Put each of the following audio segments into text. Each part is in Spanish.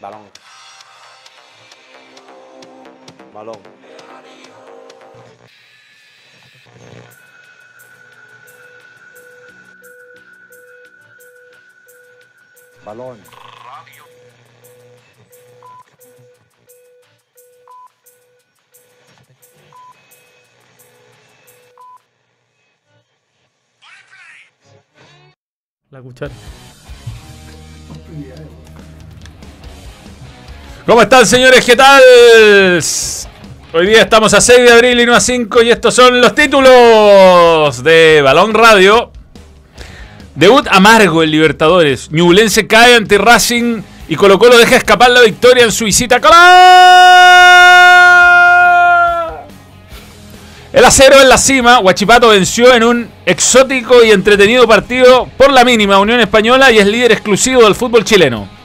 Balón. Balón. Balón. La cuchara. ¿Cómo están, señores? ¿Qué tal? Hoy día estamos a 6 de abril y no a 5 y estos son los títulos de Balón Radio. Debut amargo en Libertadores. Ñublense cae ante Racing y Colo Colo deja escapar la victoria en su visita. El acero en la cima, Huachipato venció en un exótico y entretenido partido por la mínima Unión Española y es líder exclusivo del fútbol chileno.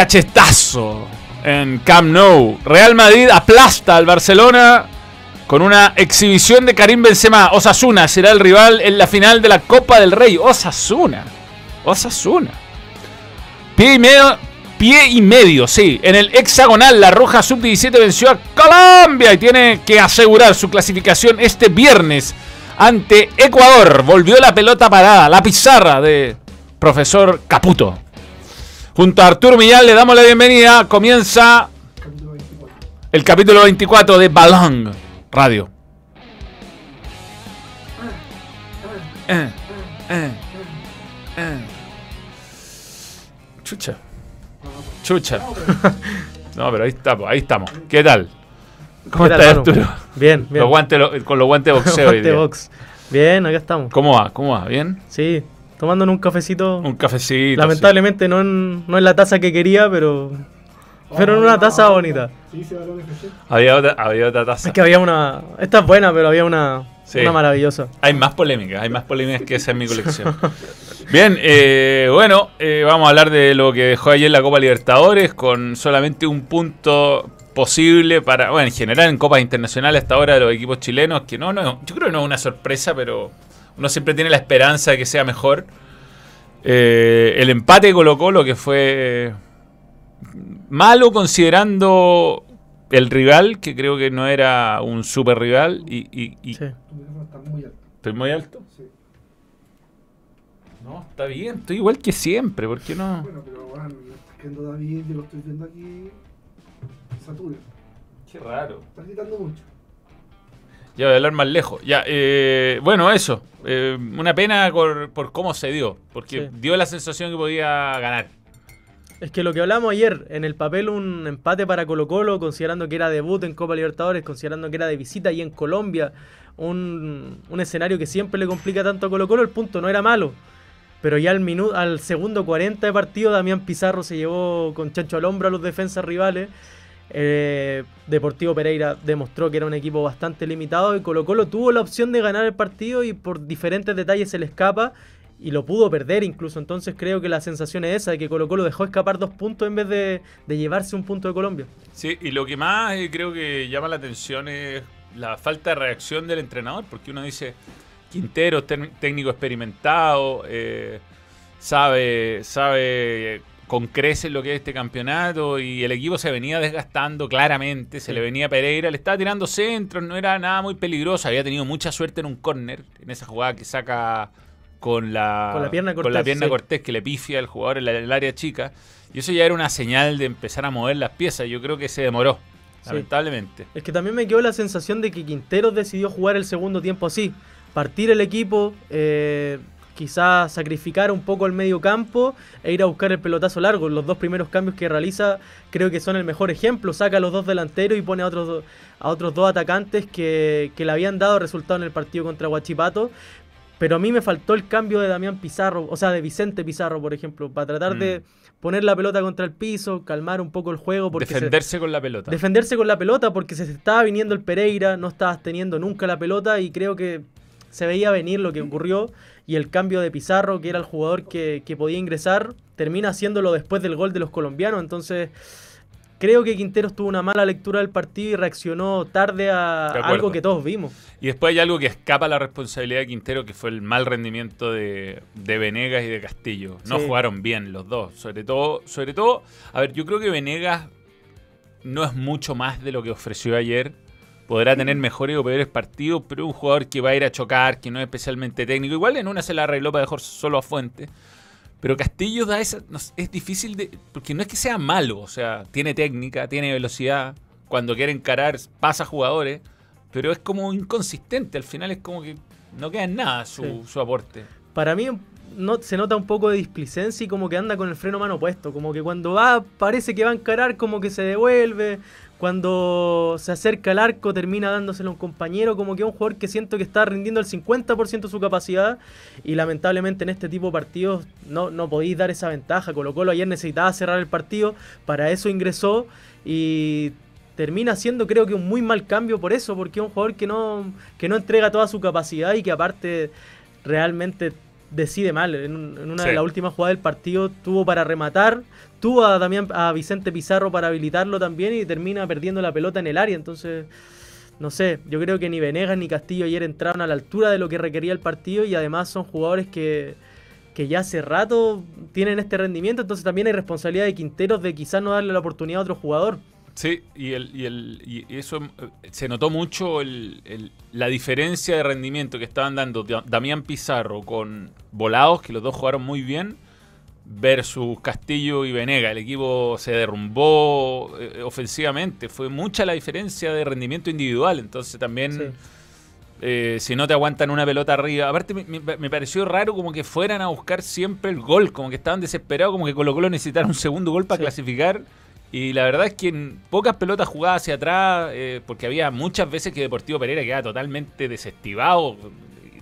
Cachetazo en Camp Nou. Real Madrid aplasta al Barcelona con una exhibición de Karim Benzema. Osasuna será el rival en la final de la Copa del Rey. Osasuna. Osasuna. Pie y medio, pie y medio, sí. En el hexagonal, la Roja Sub-17 venció a Colombia y tiene que asegurar su clasificación este viernes ante Ecuador. Volvió la pelota parada, la pizarra de profesor Caputo. Junto a Arturo Millán le damos la bienvenida. Comienza el capítulo 24 de Balón Radio. Eh, eh, eh. Chucha. Chucha. No, pero ahí estamos, ahí estamos. ¿Qué tal? ¿Cómo ¿Qué tal, estás? Arturo? Bien, bien. Los guantes, lo- con los guantes de boxeo. hoy Guante día. box. Bien, acá estamos. ¿Cómo va? ¿Cómo va? ¿Bien? Sí, tomándonos un cafecito. Un cafecito. Lamentablemente no en, no en la taza que quería, pero. Pero en una taza bonita. sí. Había otra, había otra taza. Es que había una. Esta es buena, pero había una. Sí. Una maravillosa. Hay más polémicas, hay más polémicas que esa en mi colección. Bien, eh, bueno, eh, vamos a hablar de lo que dejó ayer la Copa Libertadores con solamente un punto posible para, bueno, en general en Copas Internacionales hasta ahora de los equipos chilenos, que no, no, yo creo que no es una sorpresa, pero uno siempre tiene la esperanza de que sea mejor. Eh, el empate de Colo Colo que fue malo considerando el rival, que creo que no era un super rival, y, y- y- Sí. ¿Estoy muy alto? No, está bien, estoy igual que siempre, ¿por qué no? Bueno, pero bueno, estás quedando David, yo lo estoy viendo aquí. Satura. Qué raro. Estás gritando mucho. Ya voy a hablar más lejos. Ya, eh, bueno, eso. eh, una pena por, por cómo se dio, porque Sí. dio la sensación que podía ganar. Es que lo que hablamos ayer, en el papel un empate para Colo Colo, considerando que era debut en Copa Libertadores, considerando que era de visita y en Colombia, un, un escenario que siempre le complica tanto a Colo Colo, el punto no era malo. Pero ya al, minu- al segundo 40 de partido, Damián Pizarro se llevó con chancho al hombro a los defensas rivales. Eh, Deportivo Pereira demostró que era un equipo bastante limitado y Colo Colo tuvo la opción de ganar el partido y por diferentes detalles se le escapa y lo pudo perder incluso. Entonces creo que la sensación es esa, de que Colo Colo dejó escapar dos puntos en vez de, llevarse un punto de Colombia. Sí, y lo que más eh, creo que llama la atención es la falta de reacción del entrenador, porque uno dice, Quintero, técnico experimentado, eh, sabe, sabe con creces lo que es este campeonato y el equipo se venía desgastando claramente, se le venía a Pereira, le estaba tirando centros, no era nada muy peligroso, había tenido mucha suerte en un córner, en esa jugada que saca con la, Con la pierna con la Cortés, pierna sí. Cortés que le pifia al jugador en la- en el área chica. Y eso ya era una señal de empezar a mover las piezas. Yo creo que se demoró, Sí. lamentablemente. Es que también me quedó la sensación de que Quinteros decidió jugar el segundo tiempo así. Partir el equipo, eh, quizás sacrificar un poco el medio campo e ir a buscar el pelotazo largo. Los dos primeros cambios que realiza creo que son el mejor ejemplo. Saca a los dos delanteros y pone a otros, do- a otros dos atacantes que, que le habían dado resultado en el partido contra Huachipato. Pero a mí me faltó el cambio de Damián Pizarro, o sea, de Vicente Pizarro, por ejemplo, para tratar de poner la pelota contra el piso, calmar un poco el juego. Porque se- Defenderse con la pelota. defenderse con la pelota porque se estaba viniendo el Pereira, no estabas teniendo nunca la pelota y creo que se veía venir lo que ocurrió y el cambio de Pizarro, que era el jugador que, que podía ingresar, termina haciéndolo después del gol de los colombianos, entonces creo que Quinteros tuvo una mala lectura del partido y reaccionó tarde a algo que todos vimos. Y después hay algo que escapa a la responsabilidad de Quintero, que fue el mal rendimiento de, de Venegas y de Castillo. No Sí. jugaron bien los dos. Sobre todo, sobre todo, a ver, yo creo que Venegas no es mucho más de lo que ofreció ayer. Podrá tener mejores o peores partidos, pero un jugador que va a ir a chocar, que no es especialmente técnico. Igual en una se la arregló para dejar solo a Fuente. Pero Castillo da esa. no es difícil de. Porque no es que sea malo, o sea, tiene técnica, tiene velocidad. Cuando quiere encarar, pasa jugadores. Pero es como inconsistente. Al final es como que no queda en nada su, Sí. su aporte. Para mí no, se nota un poco de displicencia y como que anda con el freno mano puesto. Como que cuando va, parece que va a encarar, como que se devuelve. Cuando se acerca al arco, termina dándoselo a un compañero. Como que un jugador que siento que está rindiendo el 50% de su capacidad. Y lamentablemente en este tipo de partidos no, no podéis dar esa ventaja. Colo Colo ayer necesitaba cerrar el partido. Para eso ingresó. Y termina siendo creo que un muy mal cambio por eso, porque es un jugador que no, que no entrega toda su capacidad y que aparte realmente decide mal. En, un- en una Sí. de las últimas jugadas del partido tuvo para rematar, tuvo a, Damián, a Vicente Pizarro para habilitarlo también y termina perdiendo la pelota en el área. Entonces, no sé, yo creo que ni Venegas ni Castillo ayer entraron a la altura de lo que requería el partido y además son jugadores que que ya hace rato tienen este rendimiento, entonces también hay responsabilidad de Quinteros de quizás no darle la oportunidad a otro jugador. Sí, y, el, y, el, y eso eh, se notó mucho el- el- la diferencia de rendimiento que estaban dando Da- Damián Pizarro con Volados, que los dos jugaron muy bien, versus Castillo y Venega. El equipo se derrumbó eh, ofensivamente. Fue mucha la diferencia de rendimiento individual. Entonces también, Sí. eh, si no te aguantan una pelota arriba. Aparte, me, me- me pareció raro como que fueran a buscar siempre el gol. Como que estaban desesperados, como que Colo Colo necesitara un segundo gol para Sí. clasificar. Y la verdad es que en pocas pelotas jugadas hacia atrás, eh, porque había muchas veces que Deportivo Pereira quedaba totalmente desestivado,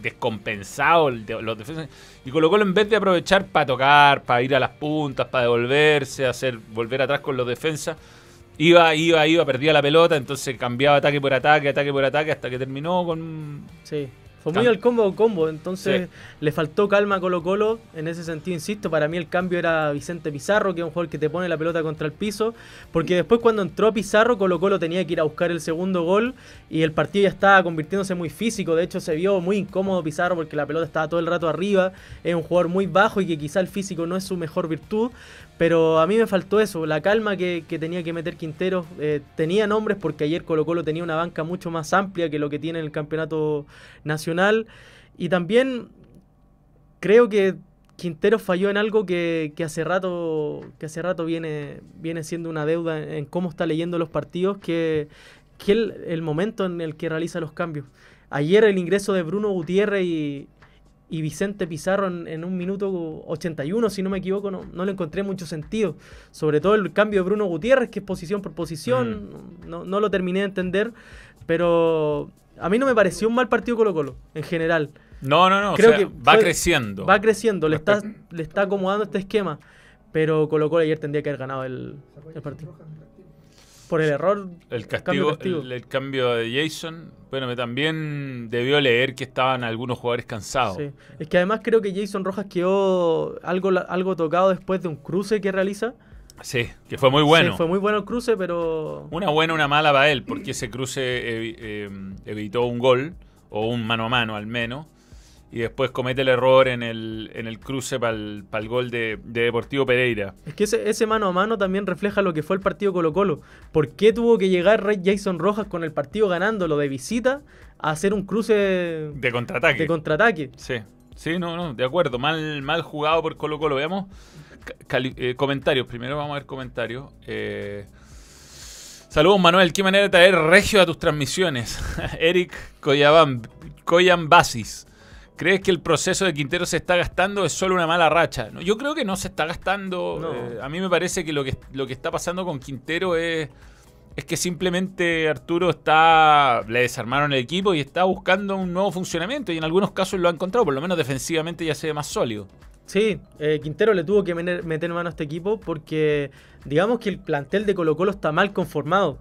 descompensado, los defensas. Y Colo Colo en vez de aprovechar para tocar, para ir a las puntas, para devolverse, hacer volver atrás con los defensas, iba, iba, iba, perdía la pelota, entonces cambiaba ataque por ataque, ataque por ataque, hasta que terminó con... Sí. Fue muy al combo combo, entonces Sí. le faltó calma a Colo Colo. En ese sentido, insisto, para mí el cambio era Vicente Pizarro, que es un jugador que te pone la pelota contra el piso. Porque después cuando entró Pizarro, Colo Colo tenía que ir a buscar el segundo gol y el partido ya estaba convirtiéndose muy físico. De hecho, se vio muy incómodo Pizarro porque la pelota estaba todo el rato arriba. Es un jugador muy bajo y que quizá el físico no es su mejor virtud. Pero a mí me faltó eso, la calma que, que tenía que meter Quintero. Eh, tenía nombres porque ayer Colo Colo tenía una banca mucho más amplia que lo que tiene en el campeonato nacional. Y también creo que Quintero falló en algo que, que hace rato, que hace rato viene, viene siendo una deuda en, cómo está leyendo los partidos, que, que el momento en el que realiza los cambios. Ayer el ingreso de Bruno Gutiérrez y, y Vicente Pizarro en, en un minuto 81, si no me equivoco, no, no le encontré mucho sentido. Sobre todo el cambio de Bruno Gutiérrez, que es posición por posición, no, no lo terminé de entender, pero a mí no me pareció un mal partido Colo Colo, en general. No, no, no, Creo o sea, que va fue- creciendo. Va creciendo, le está, le está acomodando este esquema, pero Colo Colo ayer tendría que haber ganado el, el partido. Por el error, El Cambio castigo, castigo. El, el cambio de Jason, bueno, también debió leer que estaban algunos jugadores cansados. sí. es que además creo que Jason Rojas quedó algo, algo tocado después de un cruce que realiza. Sí, que fue muy bueno. Sí, fue muy bueno el cruce, pero Una buena, una mala para él, porque ese cruce evi- eh, evitó un gol, o un mano a mano al menos, y después comete el error en el, en el cruce para el, gol de, de Deportivo Pereira. Es que ese, ese mano a mano también refleja lo que fue el partido Colo Colo. ¿Por qué tuvo que llegar Ray Jason Rojas con el partido ganándolo de visita a hacer un cruce De contraataque. de contraataque? Sí, sí, no, no, de acuerdo. Mal, mal jugado por Colo Colo. Veamos eh, comentarios. Primero vamos a ver comentarios. Eh, saludos, Manuel. ¿Qué manera de traer regio a tus transmisiones? Eric Coyambasis. ¿Crees que el proceso de Quintero se está gastando es solo una mala racha? No, yo creo que no se está gastando. No. Eh, a mí me parece que lo, que lo que está pasando con Quintero es, es que simplemente Arturo está. Le desarmaron el equipo y está buscando un nuevo funcionamiento. Y en algunos casos lo ha encontrado, por lo menos defensivamente ya se ve más sólido. Sí, eh, Quintero le tuvo que meter, meter mano a este equipo porque digamos que el plantel de Colo Colo está mal conformado.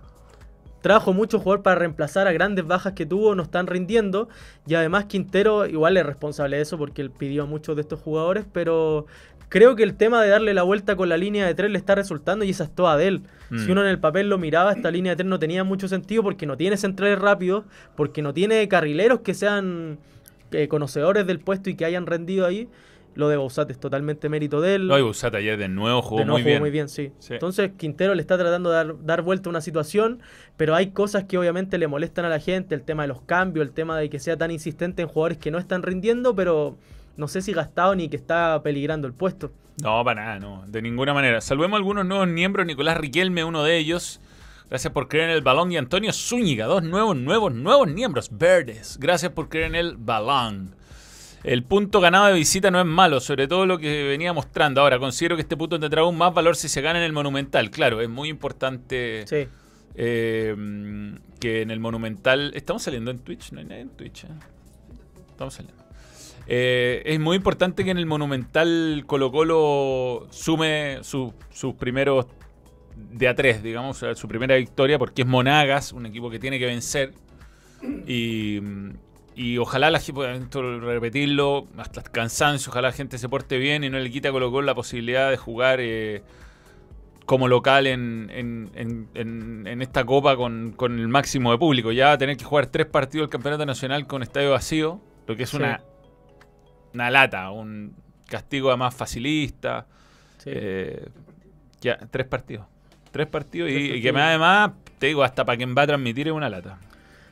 Trajo mucho jugador para reemplazar a grandes bajas que tuvo, no están rindiendo. Y además Quintero igual es responsable de eso porque él pidió a muchos de estos jugadores, pero creo que el tema de darle la vuelta con la línea de tres le está resultando y esa es toda de él. Mm. Si uno en el papel lo miraba, esta línea de tres no tenía mucho sentido porque no tiene centrales rápidos, porque no tiene carrileros que sean eh, conocedores del puesto y que hayan rendido ahí. Lo de Bausat es totalmente mérito de él. No, y Busat ayer de nuevo jugó De nuevo muy jugó bien. muy bien, sí. Sí. Entonces Quintero le está tratando de dar, dar vuelta a una situación, pero hay cosas que obviamente le molestan a la gente, el tema de los cambios, el tema de que sea tan insistente en jugadores que no están rindiendo, pero no sé si gastado ni que está peligrando el puesto. No, para nada, no. De ninguna manera. Saludemos a algunos nuevos miembros. Nicolás Riquelme, uno de ellos. Gracias por creer en el balón. Y Antonio Zúñiga, dos nuevos, nuevos, nuevos miembros. Verdes. Gracias por creer en el balón. El punto ganado de visita no es malo, sobre todo lo que venía mostrando. Ahora, considero que este punto tendrá aún más valor si se gana en el Monumental. Claro, es muy importante Sí. eh, que en el Monumental. ¿Estamos saliendo en Twitch? No hay nadie en Twitch. ¿eh? Estamos saliendo. Eh, es muy importante que en el Monumental Colo Colo sume su- sus primeros de a tres, digamos, su primera victoria, porque es Monagas, un equipo que tiene que vencer. Y, y ojalá la gente, repetirlo, hasta el cansancio, ojalá la gente se porte bien y no le quita a Colo Colo la posibilidad de jugar eh, como local en, en- en- en- en esta copa con, con el máximo de público. Ya va a tener que jugar tres partidos del Campeonato Nacional con estadio vacío, lo que es Sí. una, una lata, un castigo además facilista. sí. Eh, ya, tres partidos. Tres partidos y, Tres y que partidos. además, te digo, hasta para quien va a transmitir es una lata.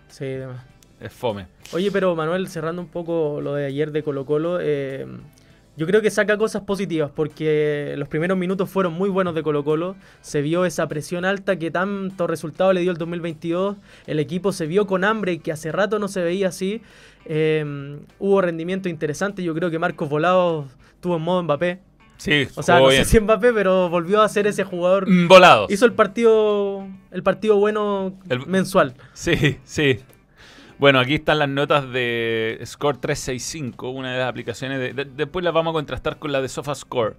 sí, demás. Es fome. Oye, pero Manuel, cerrando un poco lo de ayer de Colo Colo, eh, yo creo que saca cosas positivas porque los primeros minutos fueron muy buenos de Colo Colo, se vio esa presión alta que tanto resultado le dio el 2022, el equipo se vio con hambre que hace rato no se veía así, eh, hubo rendimiento interesante, yo creo que Marcos Volados tuvo en modo Mbappé, Sí, o sea, no bien. sé si Mbappé, pero volvió a ser ese jugador, Mm, Volados. hizo el partido, el partido bueno El- mensual. Sí, sí. Bueno, aquí están las notas de Score 365, una de las aplicaciones. de- de- después las vamos a contrastar con la de SofaScore.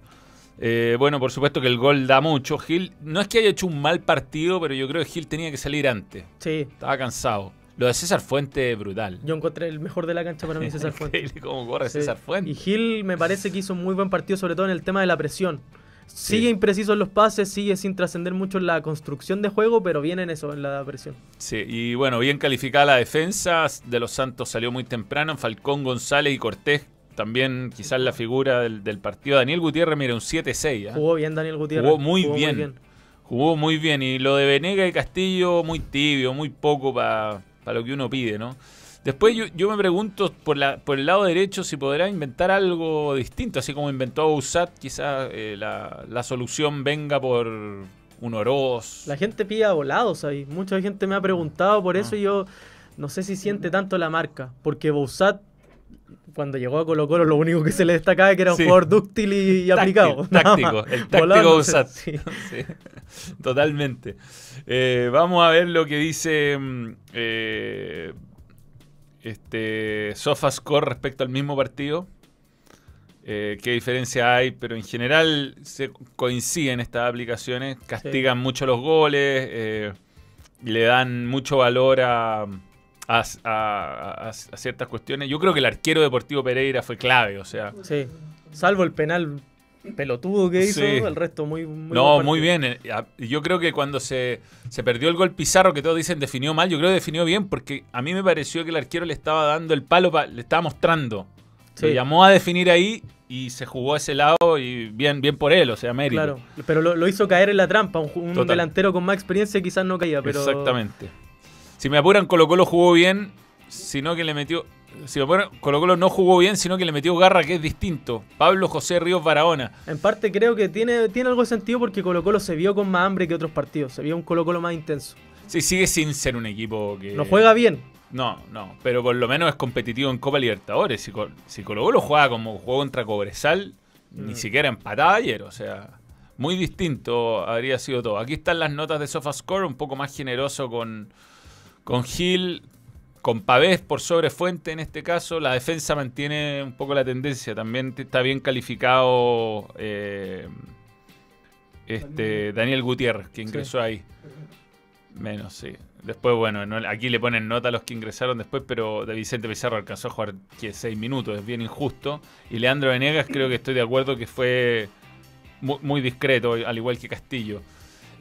Eh, bueno, por supuesto que el gol da mucho. Gil, no es que haya hecho un mal partido, pero yo creo que Gil tenía que salir antes. Sí, Estaba cansado. Lo de César Fuente, brutal. yo encontré el mejor de la cancha para mí César. Increíble cómo corre Sí. César Fuente. Y Gil me parece que hizo un muy buen partido, sobre todo en el tema de la presión. Sigue impreciso en los pases, sigue sin trascender mucho en la construcción de juego, pero viene en eso, en la presión. Sí, y bueno, bien calificada la defensa de los Santos salió muy temprano. Falcón, González y Cortés también quizás la figura del, del partido. Daniel Gutiérrez, mira, un 7-6. ¿ah? Jugó bien Daniel Gutiérrez. Jugó muy bien. Jugó muy bien. Y lo de Venega y Castillo, muy tibio, muy poco para lo que uno pide, ¿no? Después yo, yo me pregunto por, la, por el lado derecho si podrá inventar algo distinto, así como inventó Usat, quizás eh, la, la solución venga por un Oroz. La gente pide volados ahí. Mucha gente me ha preguntado por eso Ah. y yo no sé si siente tanto la marca. Porque Bouzat, cuando llegó a Colo Colo, lo único que se le destacaba es que era un Sí. jugador dúctil y, y Táctil- aplicado. Táctico, el táctico Volado, no sé, Usat. sí. Sí, totalmente. Eh, vamos a ver lo que dice mm, eh, este SofaScore respecto al mismo partido. Eh, qué diferencia hay, pero en general se coinciden estas aplicaciones, castigan mucho los goles, eh, le dan mucho valor a, a- a- a- a ciertas cuestiones. Yo creo que el arquero deportivo Pereira fue clave, o sea, Sí. Salvo el penal pelotudo que hizo, Sí. el resto muy, muy no, muy bien. eh, Yo creo que cuando se, se perdió el gol Pizarro, que todos dicen definió mal, yo creo que definió bien, porque a mí me pareció que el arquero le estaba dando el palo, pa- le estaba mostrando. Sí. llamó a definir ahí y se jugó a ese lado y bien, bien por él, o sea, mérito. Claro, pero lo, lo hizo caer en la trampa. Un, un delantero con más experiencia quizás no caía, pero. Exactamente. Si me apuran, Colo Colo jugó bien, sino que le metió... Si Colo Colo no jugó bien, sino que le metió garra, que es distinto. Pablo José Ríos Barahona. En parte creo que tiene, tiene algo de sentido porque Colo Colo se vio con más hambre que otros partidos. Se vio un Colo Colo más intenso. Sí, sigue sin ser un equipo que... No juega bien. No, no, pero por lo menos es competitivo en Copa Libertadores. Si, Col- si Colo Colo juega como jugó contra Cobresal, ni Mm. siquiera empataba ayer, o sea, muy distinto habría sido todo. Aquí están las notas de SofaScore, un poco más generoso con, con Gil, con Pavés por sobre Fuente en este caso. La defensa mantiene un poco la tendencia, también está bien calificado eh, este, Daniel Gutiérrez, que ingresó ahí. Menos, sí. Después, bueno, no- aquí le ponen nota a los que ingresaron después, pero de Vicente Pizarro alcanzó a jugar que seis minutos, es bien injusto. Y Leandro Venegas creo que estoy de acuerdo que fue muy, muy discreto, al igual que Castillo.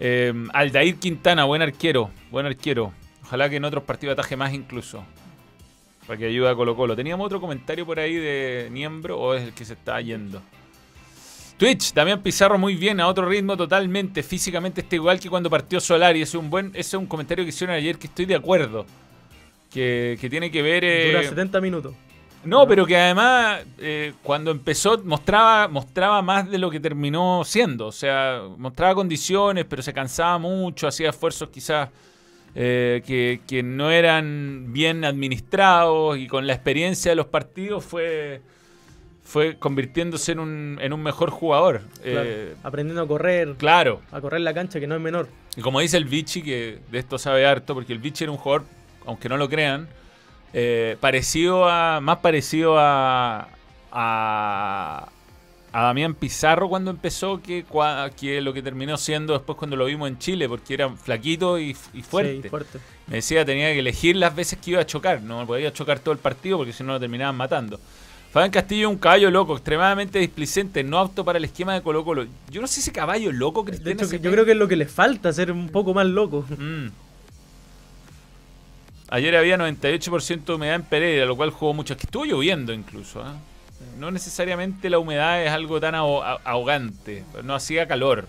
Eh, Aldair Quintana, buen arquero, buen arquero. Ojalá que en otros partidos ataje más incluso. Para que ayude a Colo Colo. ¿Teníamos otro comentario por ahí de Niembro o es el que se está yendo? Twitch, Damián Pizarro muy bien, a otro ritmo totalmente. Físicamente está igual que cuando partió Solari. Ese es un buen, ese es un comentario que hicieron ayer que estoy de acuerdo. Que, que tiene que ver. eh, Dura 70 minutos. no, pero que además eh, cuando empezó mostraba, mostraba más de lo que terminó siendo. O sea, mostraba condiciones, pero se cansaba mucho, hacía esfuerzos quizás eh, que, que no eran bien administrados y con la experiencia de los partidos fue, fue convirtiéndose en un, en un mejor jugador. Claro. Eh, Aprendiendo a correr, claro. a correr la cancha, que no es menor. Y como dice el Vichy, que de esto sabe harto, porque el Vichy era un jugador, aunque no lo crean, eh, parecido a. más parecido a. a. a Damián Pizarro cuando empezó que, lo que terminó siendo después cuando lo vimos en Chile, porque era flaquito y, y fuerte. Sí, fuerte. Me decía tenía que elegir las veces que iba a chocar, no podía chocar todo el partido porque si no lo terminaban matando. Fabián Castillo un caballo loco, extremadamente displicente, no apto para el esquema de Colo Colo. Yo no sé si caballo loco, De Cristian. hecho, que yo creo que es lo que le falta, ser un poco más loco. Mm. Ayer había 98% de humedad en Pereira, lo cual jugó mucho. Es que estuvo lloviendo incluso. ¿ah? No necesariamente la humedad es algo tan ahogante. No hacía calor.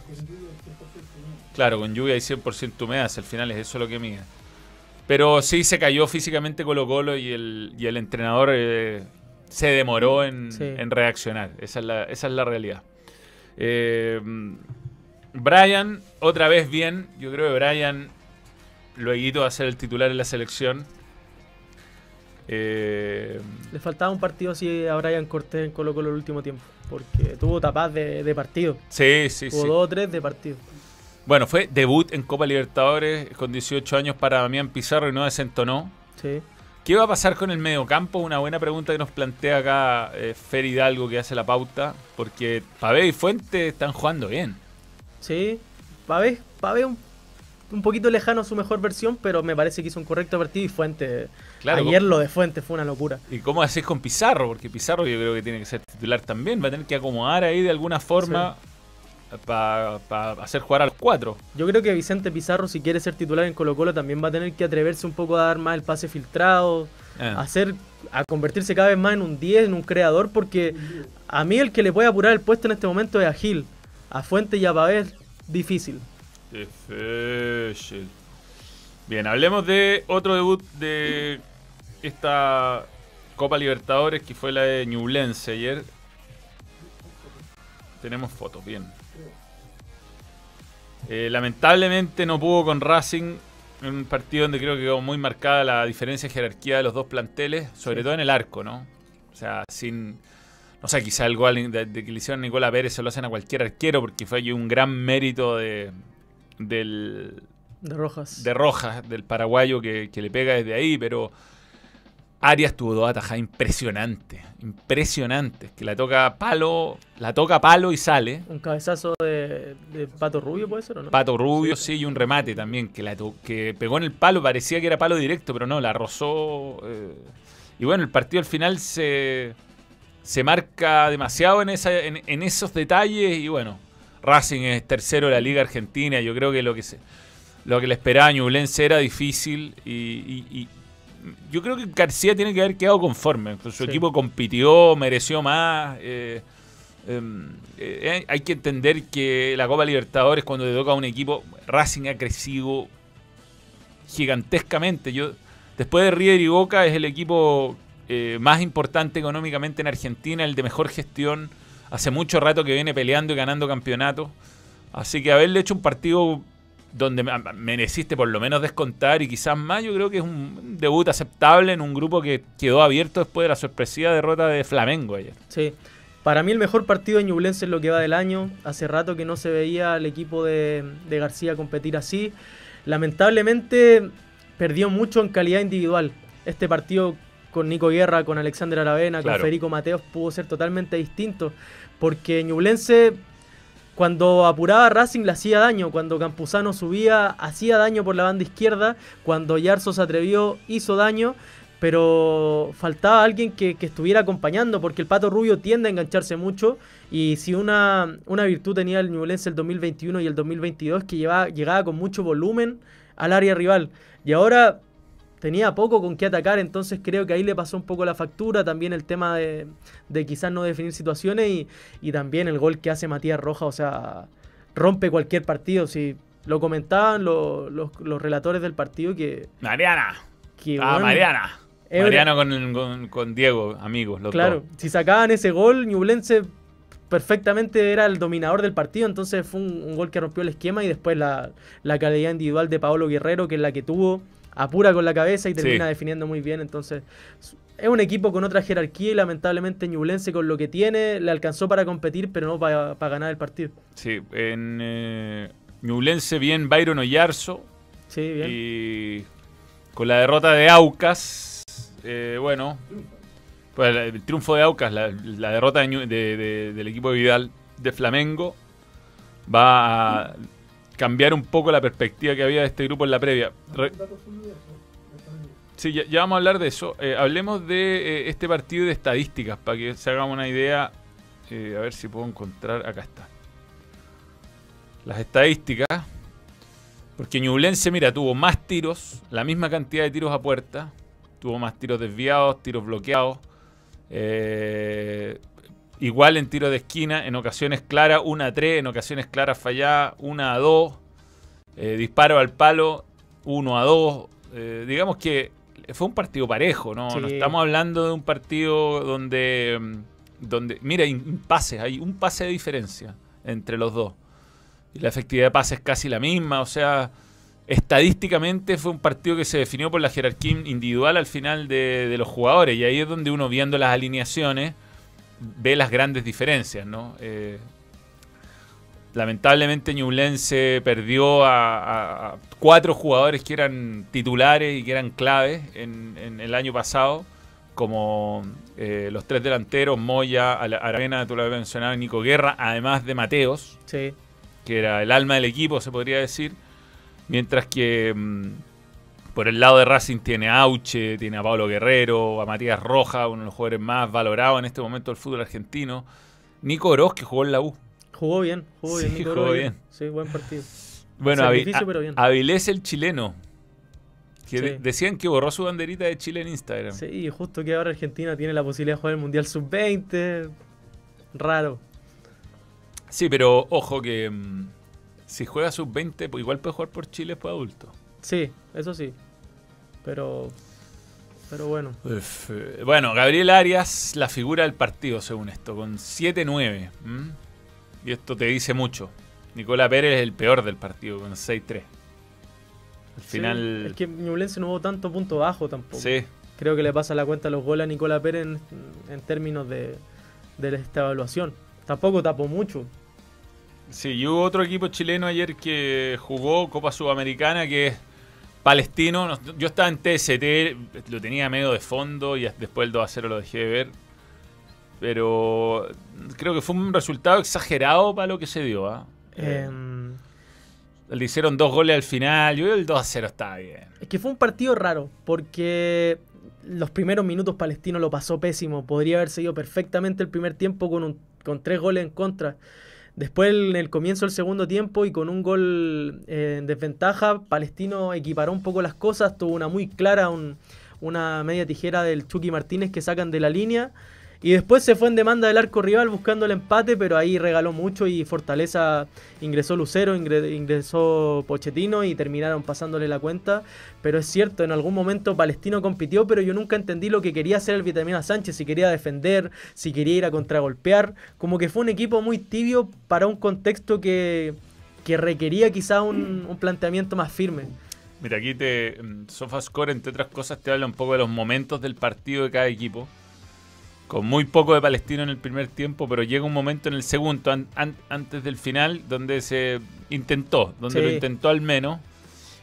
Claro, con lluvia y 100% humedad. Al final es eso lo que mide. Pero sí se cayó físicamente Colo Colo y el, y el entrenador eh, se demoró en, Sí. en reaccionar. Esa es la, esa es la realidad. Eh, Brian, otra vez bien. Yo creo que Brian luego va a ser el titular en la selección. Eh, Le faltaba un partido así a Brian Cortés en Colo Colo el último tiempo. Porque tuvo tapas de, de partido. sí, sí, Tuvo sí. dos o tres de partido. Bueno, fue debut en Copa Libertadores con 18 años para Damián Pizarro y no desentonó. Sí. ¿Qué va a pasar con el mediocampo? Una buena pregunta que nos plantea acá eh, Fer Hidalgo que hace la pauta. Porque Pavé y Fuente están jugando bien. Sí. Pavé, Pavé un, un poquito lejano a su mejor versión, pero me parece que hizo un correcto partido y Fuente. Claro, ayer lo de Fuente fue una locura. ¿Y cómo haces con Pizarro? Porque Pizarro yo creo que tiene que ser titular también. Va a tener que acomodar ahí de alguna forma para hacer jugar a los cuatro. Yo creo que Vicente Pizarro, si quiere ser titular en Colo Colo, también va a tener que atreverse un poco a dar más el pase filtrado, Eh. a hacer, a convertirse cada vez más en un 10, en un creador, porque a mí el que le puede apurar el puesto en este momento es a Gil. A Fuente y a Pavé es difícil. Difícil. Bien, hablemos de otro debut de esta Copa Libertadores que fue la de Ñublense ayer. Tenemos fotos, bien. Eh, lamentablemente no pudo con Racing en un partido donde creo que quedó muy marcada la diferencia de jerarquía de los dos planteles, sobre Sí. todo en el arco, ¿no? O sea, sin. No sé, quizá el gol de, de que le hicieron a Nicola Pérez se lo hacen a cualquier arquero porque fue ahí un gran mérito de, del, De Rojas. de Rojas, del paraguayo que, que le pega desde ahí, pero Arias tuvo dos atajadas impresionantes, impresionantes, que la toca palo, la toca palo y sale. Un cabezazo de, de Pato Rubio, ¿puede ser o no? Pato Rubio, sí, y un remate también, que, la to- que pegó en el palo, parecía que era palo directo, pero no, la rozó. eh. Y bueno, el partido al final se, se marca demasiado en, esa, en, en esos detalles y bueno, Racing es tercero de la Liga Argentina, yo creo que lo que se, lo que le esperaba a Ñublense era difícil y, y- y yo creo que García tiene que haber quedado conforme, con su Sí. equipo compitió, mereció más. eh, em, eh, hay que entender que la Copa Libertadores cuando te toca a un equipo, Racing ha crecido gigantescamente. Yo después de River y Boca es el equipo eh, más importante económicamente en Argentina, el de mejor gestión. Hace mucho rato que viene peleando y ganando campeonatos. Así que haberle hecho un partido donde me- mereciste por lo menos descontar y quizás más, yo creo que es un debut aceptable en un grupo que quedó abierto después de la sorpresiva derrota de Flamengo ayer. Sí. Para mí el mejor partido de Ñublense es lo que va del año. Hace rato que no se veía al equipo de García competir así. Lamentablemente perdió mucho en calidad individual. Este partido con Nico Guerra, con Alexander Aravena, Claro. con Federico Mateos pudo ser totalmente distinto. Porque Ñublense cuando apuraba Racing le hacía daño, cuando Campuzano subía hacía daño por la banda izquierda, cuando Yarzo se atrevió hizo daño, pero faltaba alguien que, que estuviera acompañando, porque el Pato Rubio tiende a engancharse mucho, y si una, una virtud tenía el Ñublense el 2021 y el 2022, que llevaba, llegaba con mucho volumen al área rival, y ahora tenía poco con qué atacar, entonces creo que ahí le pasó un poco la factura, también el tema de, de quizás no definir situaciones y, y también el gol que hace Matías Roja, o sea, rompe cualquier partido, si lo comentaban lo- los, los relatores del partido que... Mariana. que, Ah, Mariana. Mariano con, con- con Diego, amigos, los Claro, dos. si sacaban ese gol, Ñublense perfectamente era el dominador del partido, entonces fue un, un gol que rompió el esquema y después la, la calidad individual de Paolo Guerrero, que es la que tuvo, apura con la cabeza y Sí. termina definiendo muy bien, entonces es un equipo con otra jerarquía y lamentablemente Ñublense con lo que tiene le alcanzó para competir, pero no para, para ganar el partido. Sí, en eh, Ñublense bien Byron Oyarzo Sí, bien. y con la derrota de Aucas, eh, bueno, pues el, triunfo de Aucas, la, la derrota de Ñu- de- de- del equipo de Vidal de Flamengo va a cambiar un poco la perspectiva que había de este grupo en la previa. Re-. Sí, ya, vamos a hablar de eso. Eh, hablemos de eh, este partido de estadísticas para que se hagamos una idea. Eh, a ver si puedo encontrar. Acá está. Las estadísticas. Porque Ñublense, mira, tuvo más tiros, la misma cantidad de tiros a puerta. Tuvo más tiros desviados, tiros bloqueados. eh, igual en tiro de esquina, en ocasiones claras, 1 a 3, en ocasiones claras falladas, 1 a 2. eh, disparo al palo, 1 a 2. Eh, digamos que fue un partido parejo, ¿no? Sí. No estamos hablando de un partido donde, mm, donde mira, pases, hay un pase de diferencia entre los dos. Y la efectividad de pase es casi la misma, o sea, estadísticamente fue un partido que se definió por la jerarquía individual al final de, de los jugadores. Y ahí es donde uno viendo las alineaciones ve las grandes diferencias, ¿no? Eh, lamentablemente Ñublense perdió a, cuatro jugadores que eran titulares y que eran claves en, en el año pasado, como eh, los tres delanteros, Moya, Aravena, tú lo habías mencionado, Nico Guerra, además de Mateos, Sí. que era el alma del equipo, se podría decir. Mientras que mm, por el lado de Racing tiene a Auche, tiene a Pablo Guerrero, a Matías Roja, uno de los jugadores más valorados en este momento del fútbol argentino. Nico Oroz, que jugó en la U. Jugó bien, jugó bien. Sí, Nico jugó bien. Sí, buen partido. Bueno, Avi-. Avilés el chileno. Que Sí. de- decían que borró su banderita de Chile en Instagram. Sí, justo que ahora Argentina tiene la posibilidad de jugar el Mundial Sub-20. Raro. Sí, pero ojo que mm, si juega sub-20, pues igual puede jugar por Chile después adulto. Sí, eso sí. Pero. Pero bueno. Uf, eh, bueno, Gabriel Arias, la figura del partido, según esto, con 7-9. ¿m? Y esto te dice mucho. Nicola Pérez es el peor del partido, con 6-3. Al Sí, final. es que Ñublense no hubo tanto punto bajo tampoco. Sí, Creo que le pasa la cuenta a los goles a Nicola Pérez en, en términos de, de esta evaluación. Tampoco tapó mucho. sí, y hubo otro equipo chileno ayer que jugó Copa Sudamericana, que es Palestino. No- Yo estaba en TST, lo tenía medio de fondo y después el 2 0 lo dejé de ver. Pero creo que fue un resultado exagerado para lo que se dio. ¿ah? Eh, Em, Le hicieron dos goles al final. Yo creo que el 2 a 0 está bien. Es que fue un partido raro, porque los primeros minutos Palestino lo pasó pésimo. Podría haber seguido perfectamente el primer tiempo con, un- con tres goles en contra. Después, en el comienzo del segundo tiempo y con un gol eh, en desventaja, Palestino equiparó un poco las cosas. Tuvo una muy clara, un- una media tijera del Chucky Martínez que sacan de la línea. Y después se fue en demanda del arco rival buscando el empate, pero ahí regaló mucho y Fortaleza ingresó Lucero, ingre- ingresó Pochettino y terminaron pasándole la cuenta. Pero es cierto, en algún momento Palestino compitió, pero yo nunca entendí lo que quería hacer el Vitamina Sánchez, si quería defender, si quería ir a contragolpear. Como que fue un equipo muy tibio para un contexto que, que requería quizá un, un planteamiento más firme. Mira, aquí te mm, SofaScore, entre otras cosas, te habla un poco de los momentos del partido de cada equipo. Con muy poco de Palestino en el primer tiempo, pero llega un momento en el segundo, an- an- antes del final, donde se intentó, donde Sí. lo intentó al menos.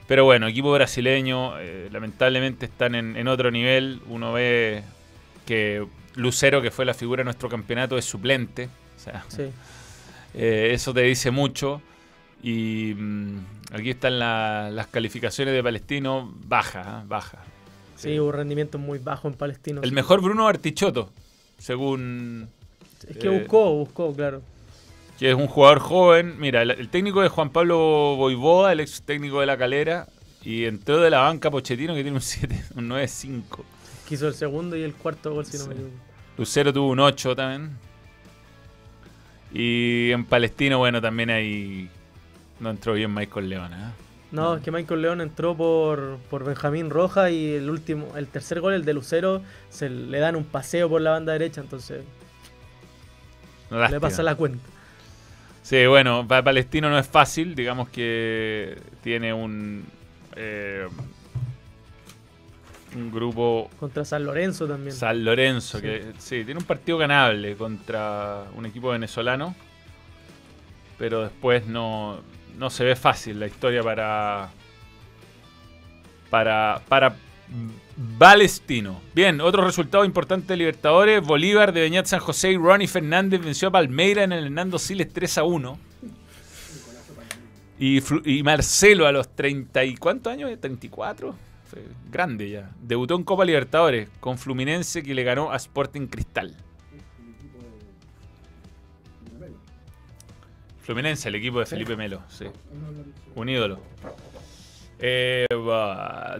Pero bueno, equipo brasileño, eh, lamentablemente están en, en otro nivel. Uno ve que Lucero, que fue la figura de nuestro campeonato, es suplente. O sea, Sí. Eh, eso te dice mucho. Y mm, aquí están la- las calificaciones de Palestino. Baja, ¿eh? baja. Sí, hubo rendimiento muy bajo en Palestino. El mejor Bruno Artichoto, según Es que eh, buscó, buscó, claro. que es un jugador joven. Mira, el, el técnico es Juan Pablo Boivoda, el ex técnico de la calera. Y entró de la banca Pochettino que tiene un 7, un 9-5. Quiso el segundo y el cuarto gol, si no me equivoco. Lucero tuvo un 8 también. Y en Palestino, bueno, también ahí no entró bien Michael León. ¿eh? No, es que Michael León entró por, por Benjamín Roja y el último, el tercer gol, el de Lucero, se le dan un paseo por la banda derecha, entonces le pasa la cuenta. Sí, bueno, para Palestino no es fácil. Digamos que tiene un. eh, un grupo Contra San Lorenzo también. San Lorenzo, Sí. que sí, tiene un partido ganable contra un equipo venezolano, pero después no, no se ve fácil la historia para para para Palestino. Bien, otro resultado importante de Libertadores, Bolívar de Beñat San José y Ronnie Fernández venció a Palmeira en el Hernando Siles 3 a 1. Y, y Marcelo a los 30 y ¿cuántos años? ¿34? Sí, grande ya. Debutó en Copa Libertadores con Fluminense que le ganó a Sporting Cristal. Fluminense, el equipo de Felipe Melo, sí. Un ídolo. Eh,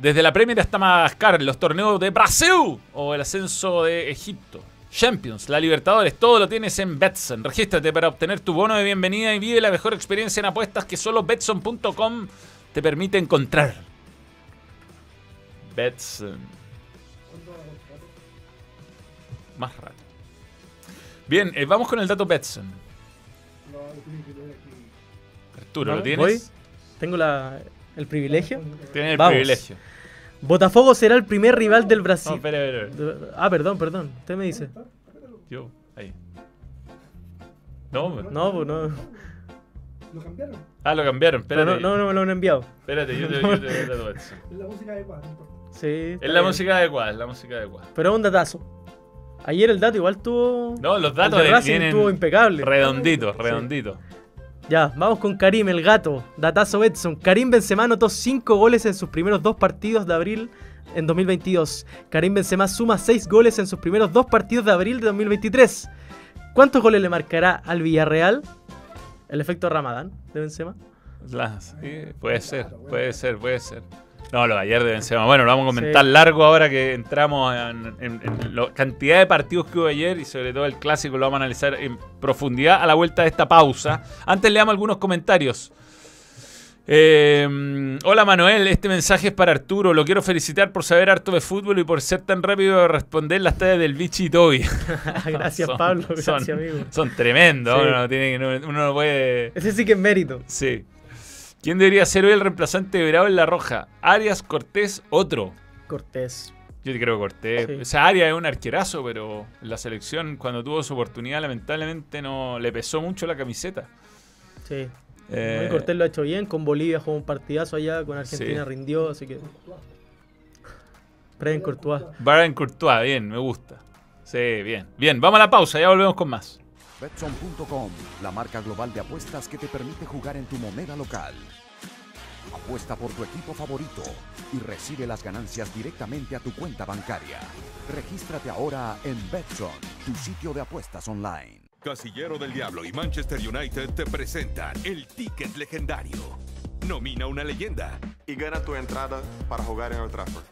desde la Premier hasta Madagascar, los torneos de Brasil o el ascenso de Egipto. Champions, la Libertadores, todo lo tienes en Betson. Regístrate para obtener tu bono de bienvenida y vive la mejor experiencia en apuestas que solo Betson.com te permite encontrar. Betson. Más rato. Bien, eh, vamos con el dato Betson. No, lo tienen que leer aquí. Arturo, ¿lo tienes? voy. Tengo la, el privilegio. Tienes el Vamos. privilegio. Botafogo será el primer rival del Brasil. No, espera, espera, espera. Ah, perdón, perdón. Usted me dice. Yo, ahí. No, pues. No, pues no. Lo cambiaron. Ah, lo cambiaron, espérate. no, no, no me lo han enviado. Espérate, yo te, dato Betson. Es la música no importa. Sí. Es la bien. música adecuada, es la música adecuada. Pero es un datazo. Ayer el dato igual tuvo. No, los datos de de- Racing estuvo impecable. redonditos, redonditos. Ya, vamos con Karim, el gato. Datazo Betson. Karim Benzema anotó 5 goles en sus primeros dos partidos de abril en 2022. Karim Benzema suma 6 goles en sus primeros dos partidos de abril de 2023. ¿Cuántos goles le marcará al Villarreal? El efecto Ramadán de Benzema. Sí, puede ser, puede ser, puede ser. No, lo de ayer de Benzema. Bueno, lo vamos a comentar largo ahora que entramos en, en- en la cantidad de partidos que hubo ayer y sobre todo el clásico lo vamos a analizar en profundidad a la vuelta de esta pausa. Antes leamos algunos comentarios. Eh, hola Manuel, este mensaje es para Arturo. Lo quiero felicitar por saber harto de fútbol y por ser tan rápido de responder las tallas del bichi y Toby. gracias, Son- Pablo. Gracias, son- amigo. Son tremendos. Sí. Uno, no tiene, que- no- uno no puede. Ese sí que es mérito. Sí. ¿Quién debería ser hoy el reemplazante de Bravo en la Roja? Arias, Cortés, otro. Cortés. Yo creo que Cortés. Sí. Esa Arias es un arquerazo, pero la selección, cuando tuvo su oportunidad, lamentablemente no le pesó mucho la camiseta. Sí. Eh, Cortés lo ha hecho bien. Con Bolivia jugó un partidazo allá. Con Argentina Sí. rindió. Así que. Brian Courtois. Brian Courtois, bien, me gusta. Sí, bien. Bien, vamos a la pausa, ya volvemos con más. Betson.com, la marca global de apuestas que te permite jugar en tu moneda local. Apuesta por tu equipo favorito y recibe las ganancias directamente a tu cuenta bancaria. Regístrate ahora en Betson, tu sitio de apuestas online. Casillero del Diablo y Manchester United te presentan el ticket legendario. Nomina una leyenda. y gana tu entrada para jugar en Old Trafford.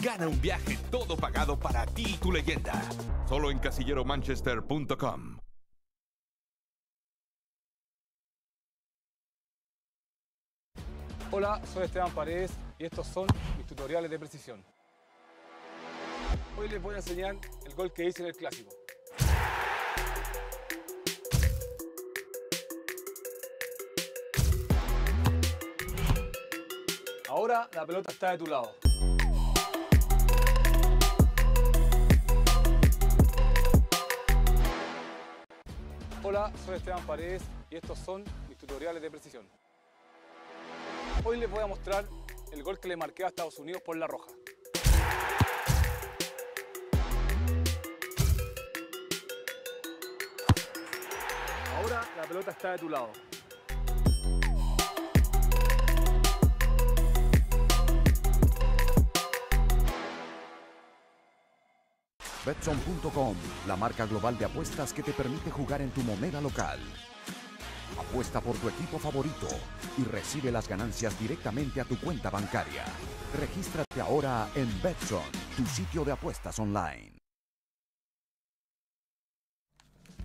Gana un viaje todo pagado para ti y tu leyenda. Solo en casilleromanchester.com. Hola, soy Esteban Paredes y estos son mis tutoriales de precisión. Hoy les voy a enseñar el gol que hice en el clásico. Ahora la pelota está de tu lado. Hola, soy Esteban Paredes y estos son mis tutoriales de precisión. Hoy les voy a mostrar el gol que le marqué a Estados Unidos por la roja. Ahora la pelota está de tu lado. Betson.com, la marca global de apuestas que te permite jugar en tu moneda local. Apuesta por tu equipo favorito y recibe las ganancias directamente a tu cuenta bancaria. Regístrate ahora en Betson, tu sitio de apuestas online.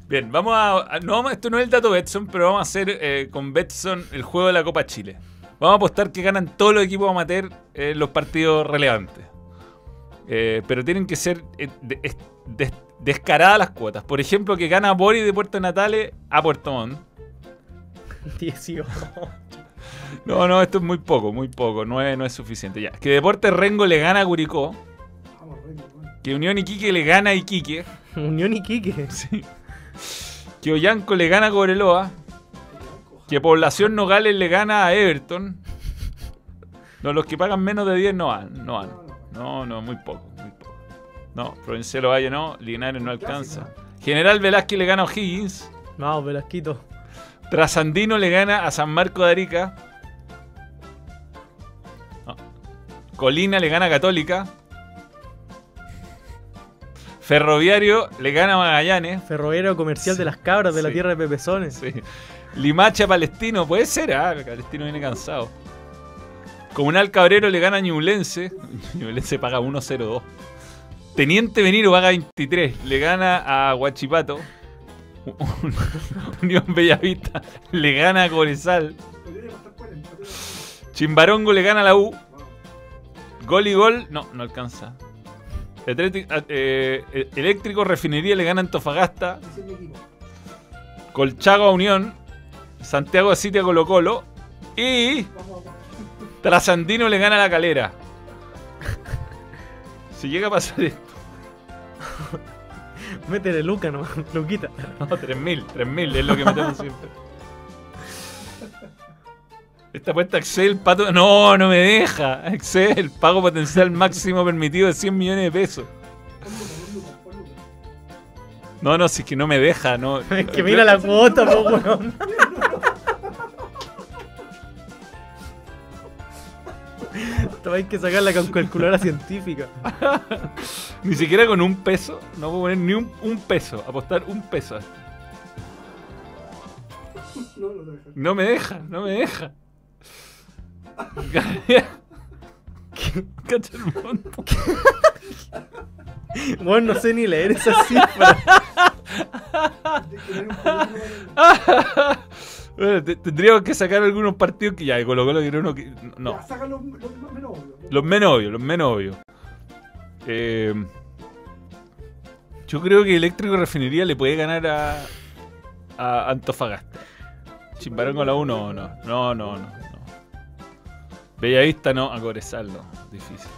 Bien, vamos a. No, esto no es el dato Betson, pero vamos a hacer eh, con Betson el juego de la Copa Chile. Vamos a apostar que ganan todos los equipos amateur en los partidos relevantes. Eh, pero tienen que ser eh, de- es- des- descaradas las cuotas. Por ejemplo, que gana Boris de Puerto Natales a Puerto Montt. 18. No, no, esto es muy poco, muy poco. No es, no es suficiente. Ya. Que Deportes Rengo le gana a Curicó. Vamos, Rengo, bueno. Que Unión Iquique le gana a Iquique. Unión y Quique. Sí. Que Ollanco le gana a Cobreloa. Que Población Nogales le gana a Everton. No, los que pagan menos de 10 no van. No van. No, no, muy poco, muy poco. No, Provincial Valle no, Linares no alcanza. General Velázquez le gana a O'Higgins. Vamos, Velasquito. Trasandino le gana a San Marco de Arica. No. Colina le gana a Católica. Ferroviario le gana a Magallanes. Ferroviario comercial de las cabras de la tierra de Pepesones. Sí. Limacha Palestino, puede ser, ah, Palestino viene cansado. Comunal Cabrero le gana a Ñublense. Ñublense paga 1-0-2. Teniente Beniro paga 23. Le gana a Huachipato. Unión Bellavista le gana a Corezal. Podría costar 40, pero- Chimbarongo le gana a la U. Gol y gol. No, no alcanza. Atleti- a- eh, Eléctrico Refinería le gana a Antofagasta. Colchago a Unión. Santiago City a Colo Colo. Y. Trasandino le gana a la calera. Si llega a pasar esto. Métele Luca, no, Luquita. No, 3000, 3000 es lo que metemos siempre. Esta apuesta Excel, pato. No, no me deja. Excel, pago potencial máximo permitido de 100 millones de pesos. No, no, si es que no me deja, no. Es que mira la cuota, po, weón. Esto hay que sacarla con calculadora científica. Ni siquiera con un peso. No puedo poner ni un, un peso. Apostar un peso. No, no te dejas. No me deja, no me deja. Cacha el monto. Bueno, no sé ni leer esa cifra. Que Bueno, te- tendríamos que sacar algunos partidos que ya, de Colo Colo quiero uno que. No. Ya, saca los, los menos obvios. Los menos obvios, los menos obvios. Eh, yo creo que Eléctrico Refinería le puede ganar a, a Antofagasta. Chimbarongo a la 1 no. No, no, no. no. Bellavista no, a Corezal no. Difícil.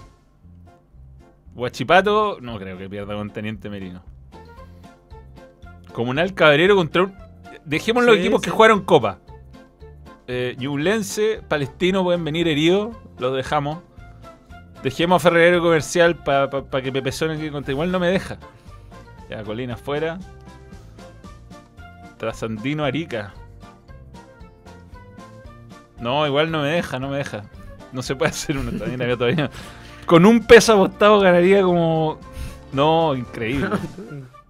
Huachipato, no creo que pierda con Teniente Merino. Comunal Cabrero contra un. Dejemos los Sí, equipos sí. que jugaron Copa. Eh, Ñublense, Palestino pueden venir heridos, los dejamos. Dejemos a Ferroviario Comercial para que Pepe que contra igual no me deja. Ya, Colina afuera. Trasandino Arica. No, igual no me deja, no me deja. No se puede hacer uno también acá todavía. Con un peso apostado ganaría como. No, increíble.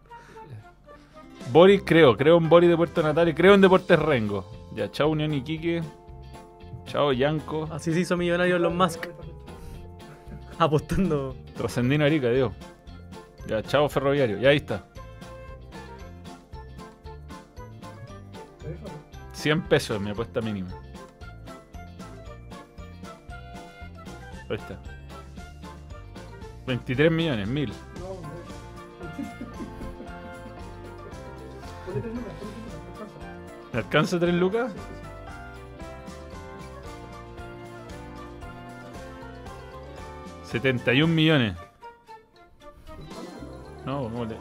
Boris creo, creo en Boris de Puerto Natal y creo en Deportes Rengo. Ya, chao Unión Iquique. Chao Yanco. Así se hizo millonario Elon Musk. Apostando. Trascendino Arica, Dios. Ya, chao Ferroviario. Ya ahí está. Te dejas. 100 pesos mi apuesta mínima. Ahí está. 23 millones, 1000. No, ¿Me alcanza 3 lucas? Sí, sí, sí. 71 millones. No, ¿cómo le-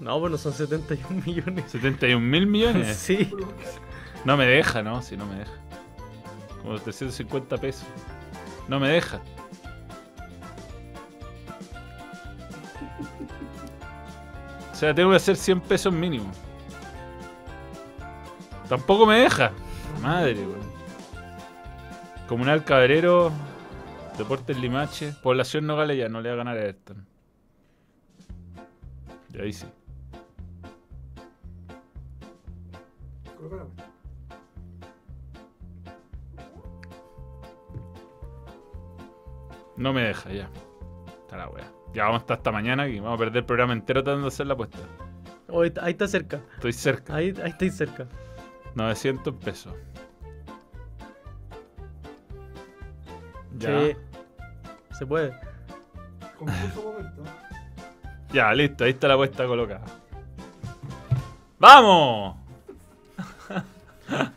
No, pues no son 71 millones. 71 mil millones. Sí. No me deja, no, si no me deja. Como 350 pesos. No me deja. O sea, tengo que hacer 100 pesos mínimo. Tampoco me deja. Madre, weón. Comunal Cabrero, Deportes Limache, Población Nogales ya no le va a ganar a Everton. Y ahí sí. No me deja ya. Está la wea. Ya vamos hasta esta mañana y vamos a perder el programa entero tratando de hacer la apuesta. Oh, ahí, está cerca. Estoy cerca. Ahí, ahí estáis cerca. 900 pesos. Ya. Sí. Se puede. Momento. Ya, listo. Ahí está la apuesta colocada. ¡Vamos!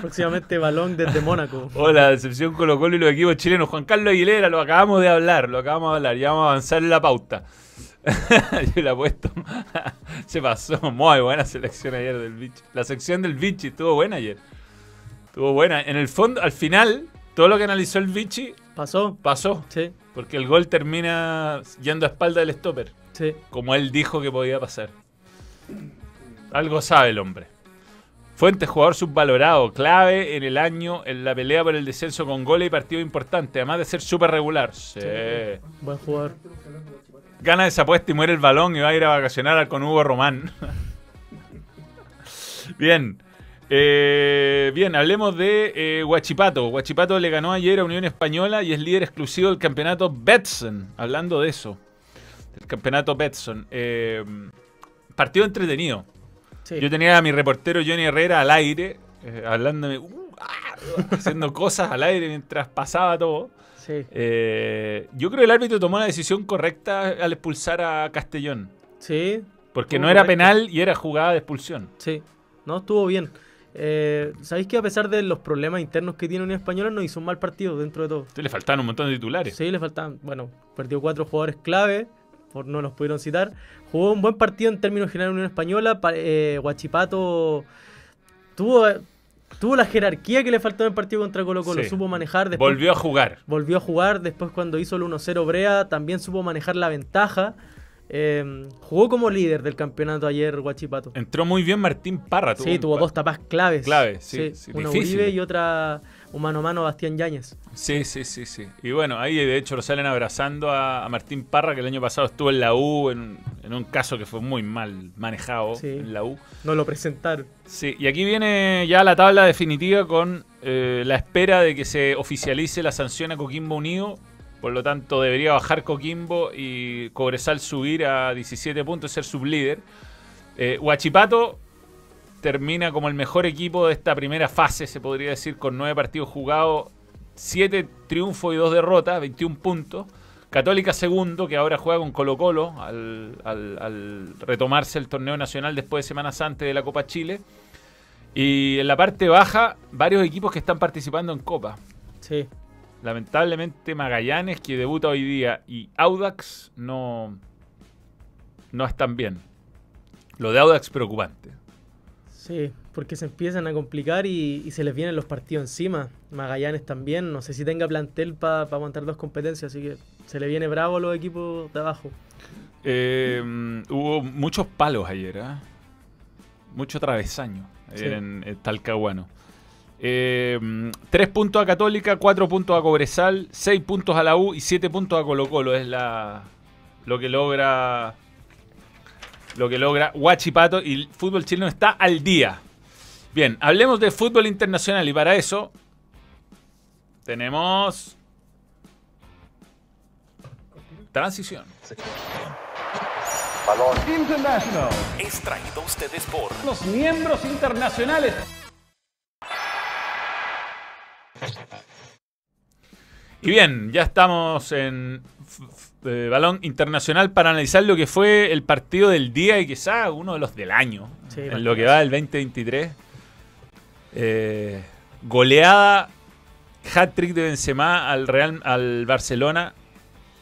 Próximamente balón desde Mónaco. Hola, decepción Colo Colo y los equipos chilenos. Juan Carlos Aguilera, lo acabamos de hablar, lo acabamos de hablar. Ya vamos a avanzar en la pauta. Yo le apuesto. Se pasó. Muy buena selección ayer del Vichy. La sección del Vichy estuvo buena ayer. Estuvo buena. En el fondo, al final, todo lo que analizó el Vichy ¿Pasó? pasó. Sí, Porque el gol termina yendo a espalda del stopper. sí. Como él dijo que podía pasar. Algo sabe el hombre. Fuentes, jugador subvalorado, clave en el año en la pelea por el descenso con goles y partidos importantes, además de ser súper regular. Sí. Buen jugador. Gana esa apuesta y muere el balón y va a ir a vacacionar con Hugo Román. bien. Eh, bien, hablemos de eh, Huachipato. Huachipato le ganó ayer a Unión Española y es líder exclusivo del campeonato Betson. Hablando de eso, del campeonato Betson. Eh, partido entretenido. Sí. Yo tenía a mi reportero Johnny Herrera al aire, eh, hablándome, uh, ah, haciendo cosas al aire mientras pasaba todo. Sí, Eh, yo creo que el árbitro tomó la decisión correcta al expulsar a Castellón. sí, Porque no era penal y era jugada de expulsión. sí. No, estuvo bien. Eh, ¿Sabéis que a pesar de los problemas internos que tiene Unión Española, no hizo un mal partido dentro de todo? Le faltaban un montón de titulares. Sí, le faltaban, bueno, perdió cuatro jugadores clave, por no los pudieron citar. Jugó un buen partido en términos generales Unión Española. pa- eh, tuvo, tuvo la jerarquía que le faltó en el partido contra Colo Colo. Sí. Supo manejar. Después Volvió a jugar. volvió a jugar. Después cuando hizo el 1-0 Brea, también supo manejar la ventaja. Eh, jugó como líder del campeonato ayer Huachipato. Entró muy bien Martín Parra. Sí, un tuvo dos tapas claves. Claves, sí, sí, una difícil. Uribe y otra un mano a mano Bastián Yáñez. Sí, sí, sí, sí. Y bueno, ahí de hecho lo salen abrazando a, a Martín Parra, que el año pasado estuvo en la U, en, en un caso que fue muy mal manejado Sí. en la U. No lo presentaron. Sí, y aquí viene ya la tabla definitiva con eh, la espera de que se oficialice la sanción a Coquimbo Unido. Por lo tanto, debería bajar Coquimbo y Cobresal subir a 17 puntos y ser sublíder. Eh, Huachipato termina como el mejor equipo de esta primera fase, se podría decir, con 9 partidos jugados, 7 triunfos y 2 derrotas, 21 puntos. Católica segundo, que ahora juega con Colo Colo al, al- al retomarse el torneo nacional después de semanas antes de la Copa Chile. Y en la parte baja, varios equipos que están participando en Copa. Sí. Lamentablemente Magallanes, que debuta hoy día, y Audax no, no están bien. Lo de Audax preocupante. Sí, porque se empiezan a complicar y, y se les vienen los partidos encima. Magallanes también, no sé si tenga plantel para aguantar dos competencias, así que se le viene bravo a los equipos de abajo. Eh, hubo muchos palos ayer, ¿ah? Mucho travesaño ayer Sí. en, en Talcahuano. Eh, tres puntos a Católica, cuatro puntos a Cobresal, seis puntos a la U y siete puntos a Colo Colo. Es la lo que logra lo que logra Huachipato y el fútbol chileno está al día. Bien, hablemos de fútbol internacional y para eso tenemos transición. Balón. Es traído a ustedes por los miembros internacionales. Y bien, ya estamos en eh, balón internacional para analizar lo que fue el partido del día y quizá uno de los del año, Sí, en lo que va del 2023. Eh, goleada, hat-trick de Benzema al Real, al Barcelona,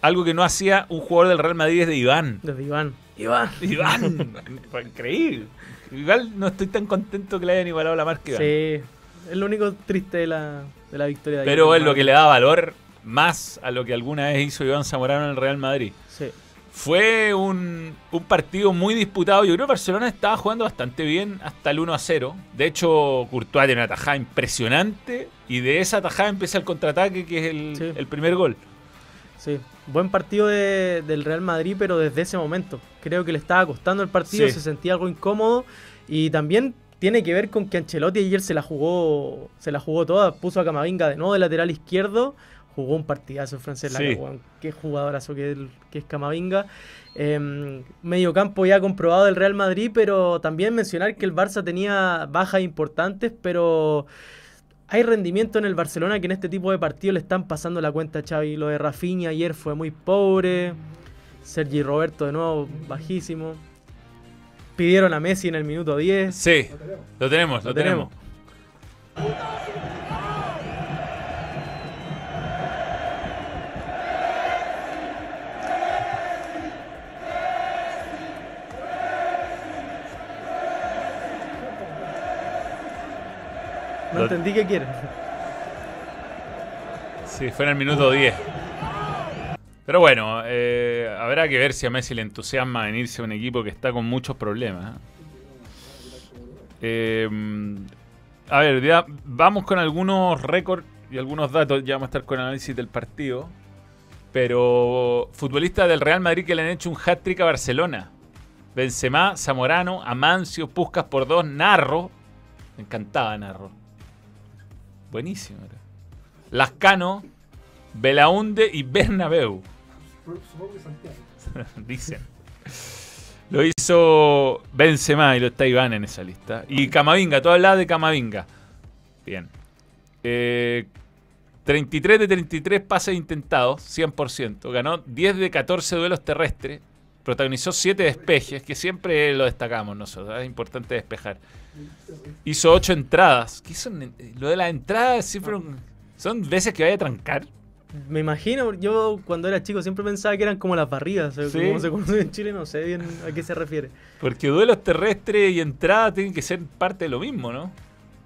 algo que no hacía un jugador del Real Madrid desde Iván. Desde Iván. Iván. Iván, fue increíble. Igual no estoy tan contento que le hayan igualado la marca Iván. Sí, es lo único triste de la, de la victoria de. Pero es lo que le da valor más a lo que alguna vez hizo Iván Zamorano en el Real Madrid. Sí, Fue un, un partido muy disputado. Yo creo que Barcelona estaba jugando bastante bien hasta el 1 a 0. De hecho, Courtois tiene una tajada impresionante. Y de esa tajada empieza el contraataque, que es el, Sí. el primer gol. Sí, buen partido de- del Real Madrid, pero desde ese momento. Creo que le estaba costando el partido, Sí. se sentía algo incómodo. Y también tiene que ver con que Ancelotti ayer se la jugó, se la jugó toda, puso a Camavinga de nuevo de lateral izquierdo, jugó un partidazo en francés. Sí. qué jugadorazo que, el- que es Camavinga. Eh, medio campo ya comprobado del Real Madrid, pero también mencionar que el Barça tenía bajas importantes, pero hay rendimiento en el Barcelona que en este tipo de partidos le están pasando la cuenta a Xavi. Lo de Rafinha ayer fue muy pobre. Sergi Roberto de nuevo bajísimo. Pidieron a Messi en el minuto 10. Sí, lo tenemos, lo, Lo tenemos. No Lo- entendí qué quieren. Sí, fue en el minuto 10. Pero bueno, eh, habrá que ver si a Messi le entusiasma venirse a un equipo que está con muchos problemas. ¿eh? Eh, a ver, ya vamos con algunos récords y algunos datos. Ya vamos a estar con análisis del partido. Pero futbolistas del Real Madrid que le han hecho un hat-trick a Barcelona. Benzema, Zamorano, Amancio, Puscas por dos, Narro. Me encantaba Narro. Buenísimo. Lascano, Belaunde y Bernabeu. Dicen. Lo hizo Benzema y lo está Iván en esa lista. Y Camavinga, tú hablabas de Camavinga. Bien. Eh, 33 de 33 pases intentados, 100%. Ganó 10 de 14 duelos terrestres. Protagonizó 7 despejes, que siempre lo destacamos nosotros. Es importante despejar. Hizo 8 entradas. ¿Qué son? Lo de las entradas siempre un- son veces que vaya a trancar. Me imagino, yo cuando era chico siempre pensaba que eran como las barridas, Sí. como se conoce en Chile, no sé bien a qué se refiere. Porque duelos terrestres y entradas tienen que ser parte de lo mismo, ¿no?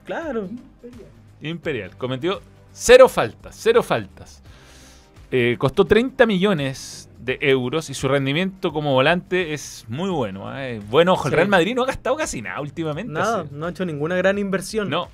Claro, Imperial. Cometió cero faltas, cero faltas. Eh, costó 30 millones de euros y su rendimiento como volante es muy bueno. ¿eh? Buen ojo, el Sí. Real Madrid no ha gastado casi nada últimamente. nada, no ha hecho ninguna gran inversión. No.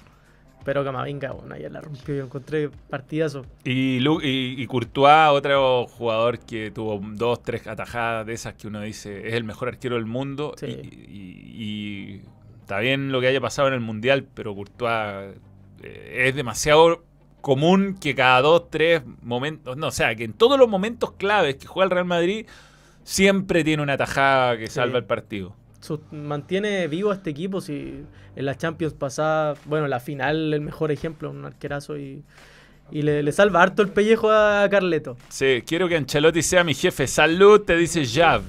Pero Camavinga, bueno, ayer la rompió, yo encontré partidazo. Y, Lu- y, y Courtois, otro jugador que tuvo dos, tres atajadas de esas que uno dice es el mejor arquero del mundo. Sí. Y, y- y está bien lo que haya pasado en el Mundial, pero Courtois eh, es demasiado común que cada dos, tres momentos, no, o sea, que en todos los momentos claves que juega el Real Madrid siempre tiene una tajada que Sí. salva el partido. Mantiene vivo a este equipo. Si en la Champions pasada, bueno, la final, el mejor ejemplo, un arquerazo y, y le, le salva harto el pellejo a Carleto. Sí, quiero que Ancelotti sea mi jefe. Salud, te dice Jav.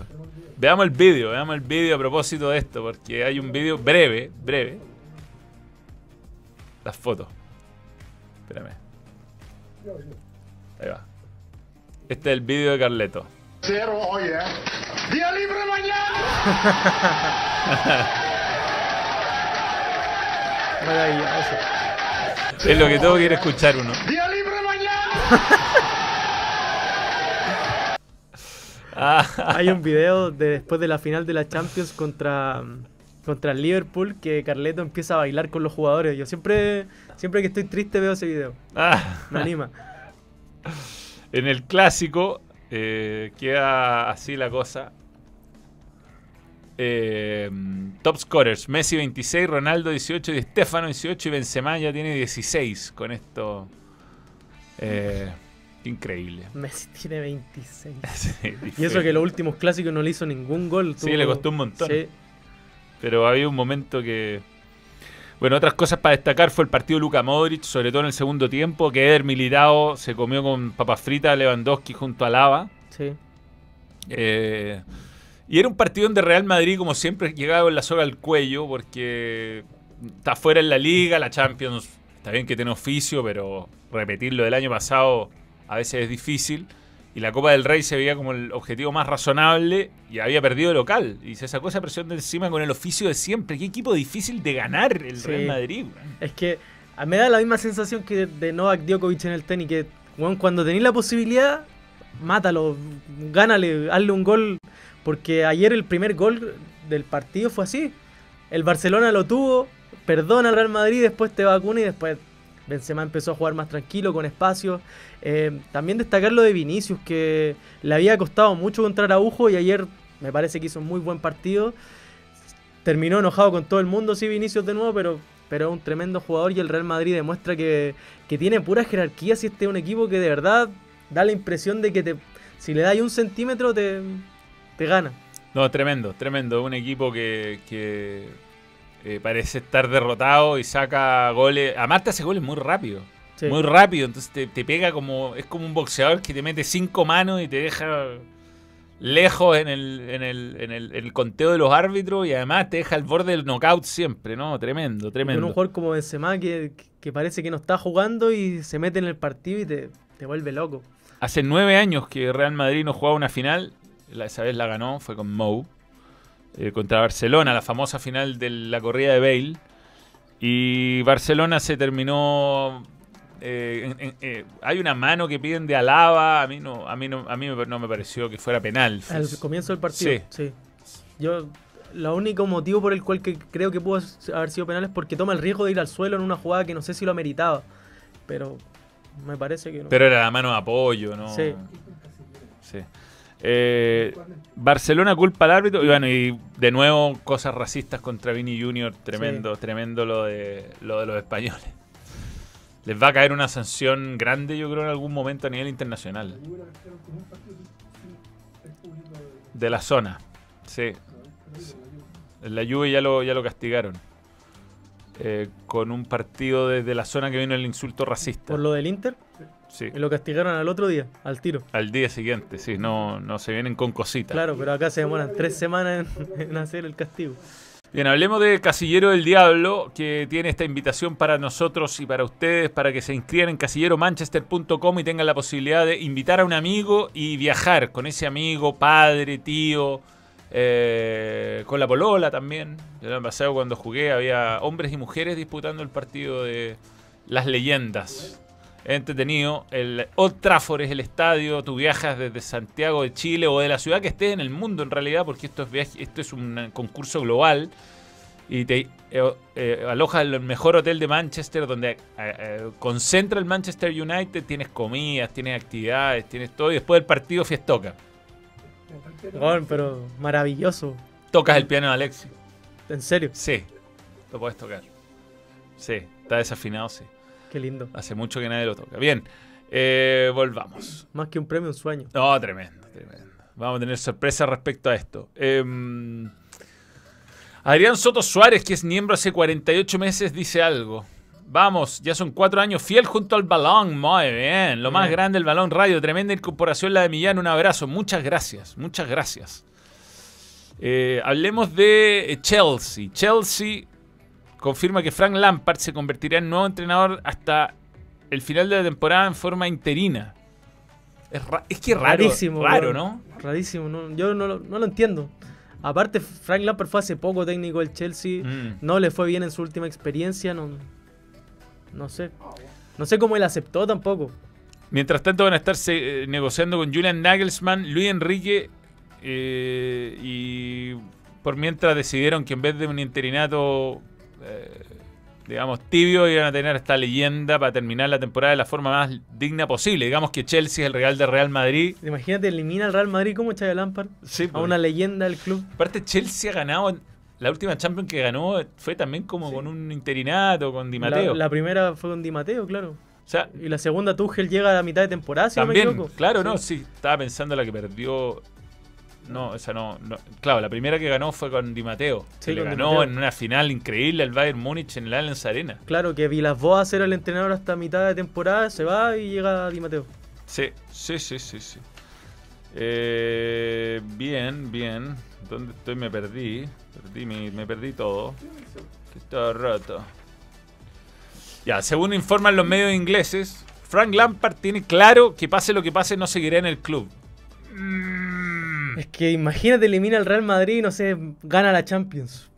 Veamos el vídeo, veamos el vídeo a propósito de esto, porque hay un vídeo breve, breve. Las fotos. Espérame. Ahí va. Este es el vídeo de Carleto. Cero, oye. Día libre mañana. Maravilloso. Es lo que todo quiere escuchar uno. Día libre mañana. Ah, Hay un video de después de la final de la Champions contra, contra el Liverpool que Carleto empieza a bailar con los jugadores. Yo siempre, siempre que estoy triste veo ese video. ah. Me anima. En el clásico eh, queda así la cosa. Eh, top scorers: Messi 26, Ronaldo 18, Di Stefano 18 y Benzema ya tiene 16 con esto. Eh, increíble. Messi tiene 26. Sí, Y eso que los últimos clásicos no le hizo ningún gol. Sí, le costó un montón. Sí, Pero había un momento que. Bueno, otras cosas para destacar fue el partido de Luka Modric, sobre todo en el segundo tiempo, que Eder Militao se comió con papas fritas Lewandowski junto a Lava. sí. Eh, y era un partido donde Real Madrid, como siempre, llegaba con la soga al cuello, porque está fuera en la liga, la Champions, está bien que tiene oficio, pero repetir lo del año pasado a veces es difícil. Y la Copa del Rey se veía como el objetivo más razonable y había perdido local. Y se sacó esa presión de encima con el oficio de siempre. Qué equipo difícil de ganar el Sí. Real Madrid. Es que a- me da la misma sensación que de Novak Djokovic en el tenis, que weón, cuando tenéis la posibilidad, mátalo, gánale, hazle un gol. Porque ayer el primer gol del partido fue así. El Barcelona lo tuvo, perdona al Real Madrid, después te vacuna y después Benzema empezó a jugar más tranquilo, con espacio. Eh, también destacar lo de Vinicius, que le había costado mucho contra Araujo y ayer me parece que hizo un muy buen partido. Terminó enojado con todo el mundo, sí, Vinicius de nuevo, pero, pero es un tremendo jugador y el Real Madrid demuestra que, que tiene pura jerarquía. Si este es un equipo que de verdad da la impresión de que te, si le das un centímetro te, te gana. No, tremendo, tremendo. Un equipo que, que eh, parece estar derrotado y saca goles. Además te hace goles muy rápido. Sí. Muy rápido. Entonces te, te pega como. Es como un boxeador que te mete cinco manos y te deja lejos en el, en el, en el, en el conteo de los árbitros y además te deja al borde del knockout siempre, ¿no? Tremendo, Con tremendo. un jugador como Benzema que, que parece que no está jugando y se mete en el partido y te, te vuelve loco. Hace nueve años que Real Madrid no jugaba una final. La- Esa vez la ganó, fue con Mou. Eh, contra Barcelona, la famosa final de la corrida de Bale. Y Barcelona se terminó. eh, en- en- eh, hay una mano que piden de Alaba. A mí no, a mí no, a mí me- no me pareció que fuera penal. Al comienzo del partido, Sí. sí. Yo, lo único motivo por el cual que creo que pudo haber sido penal es porque toma el riesgo de ir al suelo en una jugada que no sé si lo ameritaba. Pero me parece que no. Pero era la mano de apoyo, ¿no? Sí. Sí. Eh, Barcelona culpa al árbitro y bueno, y de nuevo cosas racistas contra Vini Junior, tremendo, tremendo lo de lo de los españoles. Les va a caer una sanción grande, yo creo, en algún momento a nivel internacional. De la zona. Sí. En la Juve ya lo, ya lo castigaron. Eh, con un partido desde la zona que vino el insulto racista. Por lo del Inter, Sí. y lo castigaron al otro día, al tiro. Al día siguiente, sí, no, no se vienen con cositas. Claro, pero acá se demoran tres semanas en, en hacer el castigo. Bien, hablemos de Casillero del Diablo, que tiene esta invitación para nosotros y para ustedes, para que se inscriban en casilleromanchester.com y tengan la posibilidad de invitar a un amigo y viajar con ese amigo, padre, tío, eh, con la polola también. El año pasado cuando jugué había hombres y mujeres disputando el partido de las leyendas. Entretenido. El Old Trafford es el estadio. Tú viajas desde Santiago de Chile o de la ciudad que estés en el mundo en realidad, porque esto es, viaje- esto es un concurso global. Y te eh, eh, alojas en el mejor hotel de Manchester, donde eh, eh, concentra el Manchester United. Tienes comidas, tienes actividades, tienes todo. Y después del partido, fiestoca. Weón, pero maravilloso. Tocas el piano de Alexis. En serio, Sí, lo puedes tocar. Sí, está desafinado, sí. Qué lindo. Hace mucho que nadie lo toca. Bien, eh, volvamos. Más que un premio, un sueño. No, tremendo, tremendo. Vamos a tener sorpresa respecto a esto. Em, Adrián Soto Suárez, que es miembro hace 48 meses, dice algo. Vamos, ya son cuatro años fiel junto al balón. Muy bien. Lo más grande, el balón radio. Tremenda incorporación la de Millán. Un abrazo. Muchas gracias. Muchas gracias. Eh, hablemos de Chelsea. Chelsea confirma que Frank Lampard se convertirá en nuevo entrenador hasta el final de la temporada en forma interina. Es, es que raro. Rarísimo. Raro. ¿no? Rarísimo. no- yo no, lo- no lo entiendo. Aparte, Frank Lampard fue hace poco técnico del Chelsea. Mm. No le fue bien en su última experiencia. No, no sé. No sé cómo él aceptó tampoco. Mientras tanto van a estar eh, negociando con Julian Nagelsmann, Luis Enrique eh, y por mientras decidieron que en vez de un interinato, eh, digamos, tibio, iban a tener esta leyenda para terminar la temporada de la forma más digna posible. Digamos que Chelsea es el Real de Real Madrid. Imagínate, elimina al Real Madrid como Chávez Lampard. Sí, A una leyenda del club. Aparte, Chelsea ha ganado. La última Champions que ganó fue también como con un interinato, con Di La, Matteo. la primera fue con Di Matteo, claro. O sea, Y la segunda Tuchel llega a la mitad de temporada, si no me También, equivoco. claro, Sí. no, sí, estaba pensando la que perdió. No, esa no, no. Claro, la primera que ganó fue con Di Matteo. Sí, que le ganó en una final increíble al Bayern Múnich en el Allianz Arena. Claro, que Vilas-Boas era el entrenador hasta mitad de temporada, se va y llega Di Matteo. Sí, sí, sí, sí, sí. Eh, bien, bien. ¿Dónde estoy? Me perdí. Perdí mi- me perdí todo. Que Todo roto. Ya, según informan los medios ingleses, Frank Lampard tiene claro que pase lo que pase, no seguirá en el club. Mm. Es que imagínate, elimina al Real Madrid y no sé, gana la Champions.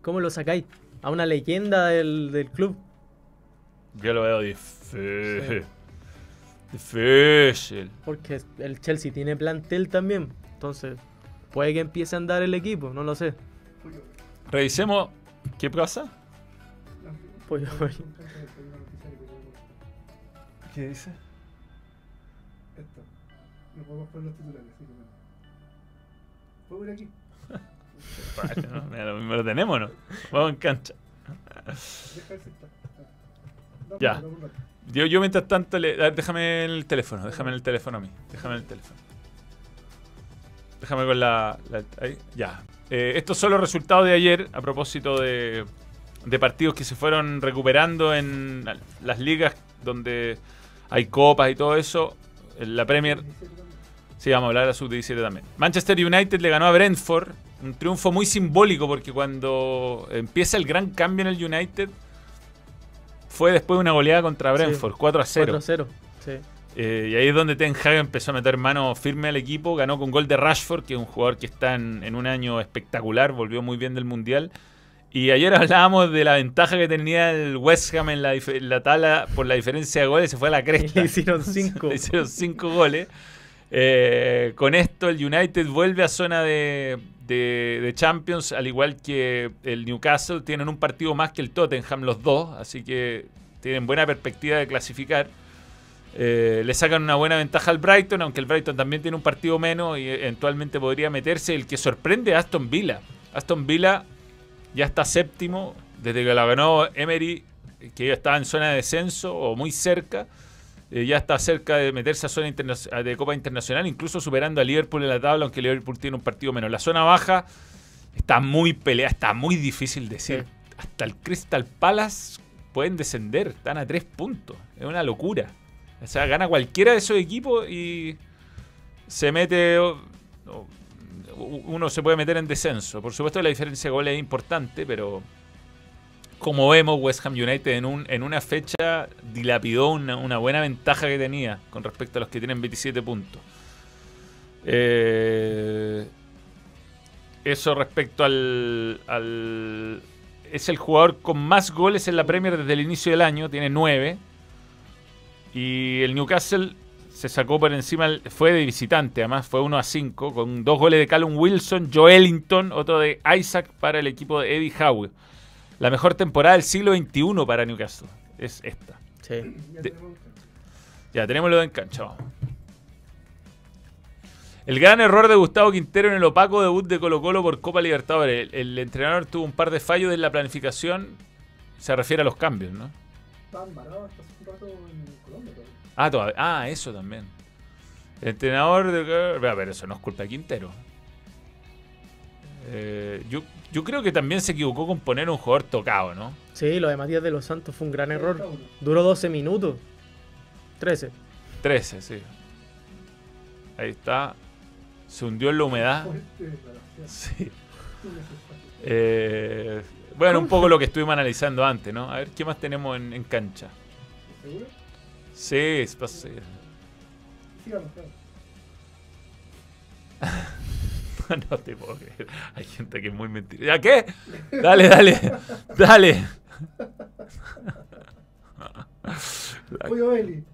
¿Cómo lo sacáis? A una leyenda del, del club. Yo lo veo difícil. Difícil. Porque el Chelsea tiene plantel también. Entonces, puede que empiece a andar el equipo, no lo sé. Revisemos. ¿Qué pasa? Pollo Belli. ¿Qué dice? Esto. No podemos poner los titulares. ¿Puedo ver aquí? Vale, no, mira, lo mismo lo tenemos, ¿no? Vamos en cancha. Ah. Ya. Yo, yo mientras tanto, le, a ver, déjame el teléfono, déjame el teléfono a mí, déjame el teléfono. Déjame con la... la- ahí, ya. Eh, estos son los resultados de ayer a propósito de, de partidos que se fueron recuperando en las ligas donde hay copas y todo eso. La Premier... Sí, vamos a hablar de la sub-17 también. Manchester United le ganó a Brentford. Un triunfo muy simbólico porque cuando empieza el gran cambio en el United fue después de una goleada contra Brentford, 4 a 0. 4-0. Sí. Eh, y ahí es donde Ten Hag empezó a meter mano firme al equipo. Ganó con gol de Rashford, que es un jugador que está en, en un año espectacular, volvió muy bien del Mundial. Y ayer hablábamos de la ventaja que tenía el West Ham en la, en la tabla por la diferencia de goles, se fue a la cresta. Le hicieron 5. Le hicieron cinco goles. Eh, con esto el United vuelve a zona de, Champions, al igual que el Newcastle. Tienen un partido más que el Tottenham los dos, así que tienen buena perspectiva de clasificar. Eh, le sacan una buena ventaja al Brighton, aunque el Brighton también tiene un partido menos y eventualmente podría meterse. El que sorprende es Aston Villa. Aston Villa ya está séptimo desde que la ganó Emery, que ya estaba en zona de descenso o muy cerca. Eh, ya está cerca de meterse a zona de Copa Internacional, incluso superando a Liverpool en la tabla, aunque Liverpool tiene un partido menos. La zona baja está muy peleada, está muy difícil decir. Sí. Hasta el Crystal Palace pueden descender, están a tres puntos. Es una locura. O sea, gana cualquiera de esos equipos y se mete. o- o- uno se puede meter en descenso. Por supuesto, la diferencia de goles es importante, pero como vemos, West Ham United en, un, en una fecha dilapidó una, una buena ventaja que tenía con respecto a los que tienen 27 puntos. Eh, eso respecto al, al- Es el jugador con más goles en la Premier desde el inicio del año, tiene 9. Y el Newcastle se sacó por encima, fue de visitante, además fue 1 a 5, con dos goles de Callum Wilson, Joelinton, otro de Isaac para el equipo de Eddie Howe. La mejor temporada del siglo XXI para Newcastle es esta. Sí. Ya De-. Ya, tenemos lo de en cancha, vamos. El gran error de Gustavo Quintero en el opaco debut de Colo Colo por Copa Libertadores. El, el entrenador tuvo un par de fallos en la planificación. Se refiere a los cambios, ¿no? Estaba embarado hasta hace un rato en Colombia todavía. Ah, todavía- ah, eso también. El entrenador de... A ver, eso no es culpa de Quintero. Eh, yo, yo creo que también se equivocó con poner un jugador tocado, ¿no? Sí, lo de Matías de los Santos fue un gran error. 31. Duró 12 minutos. 13. 13, sí. Ahí está. Se hundió en la humedad. Sí. Eh, bueno, un poco lo que estuvimos analizando antes, ¿no? A ver, ¿qué más tenemos en, en cancha? ¿Seguro? Sí, es sigamos. No te puedo creer. Hay gente que es muy mentira. ¿Ya qué? Dale, dale. Dale. Pollo Belli.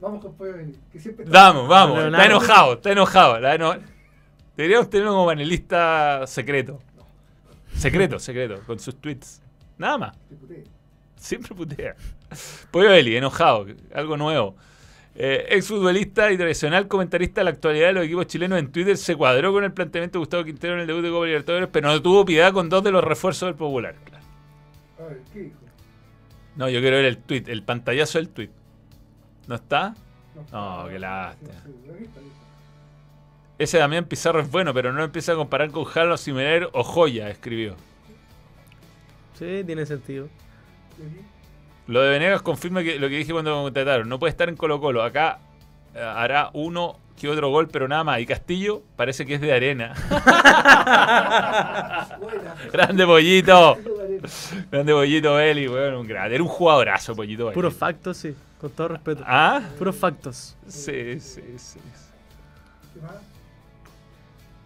Vamos con Pollo Belli. Que siempre está- Vamos, vamos. Está enojado, está enojado. La eno- Deberíamos tenerlo como panelista secreto. Secreto, secreto, con sus tweets. Nada más. Siempre putea. Pollo Eli, enojado. Algo nuevo. Eh, exfutbolista y tradicional comentarista de la actualidad de los equipos chilenos en Twitter se cuadró con el planteamiento de Gustavo Quintero en el debut de Copa Libertadores, pero no tuvo piedad con dos de los refuerzos del Popular. Claro. A ver, ¿qué dijo? No, yo quiero ver el tweet, el pantallazo del tweet. ¿No está? No, No, qué lástima. Ese Damián Pizarro es bueno, pero no empieza a comparar con Jalo, Simener o Joya, escribió. Sí, tiene sentido. Lo de Venegas confirma que lo que dije cuando me contrataron. No puede estar en Colo Colo. Acá eh, hará uno que otro gol, pero nada más. Y Castillo parece que es de arena. Grande Pollito. Eso de arena. Grande Pollito Belli, weón. Un grande. Era un jugadorazo, Pollito Belli. Puros factos, sí. Con todo respeto. ¿Ah? Puros factos. Sí, sí, sí. ¿Qué más?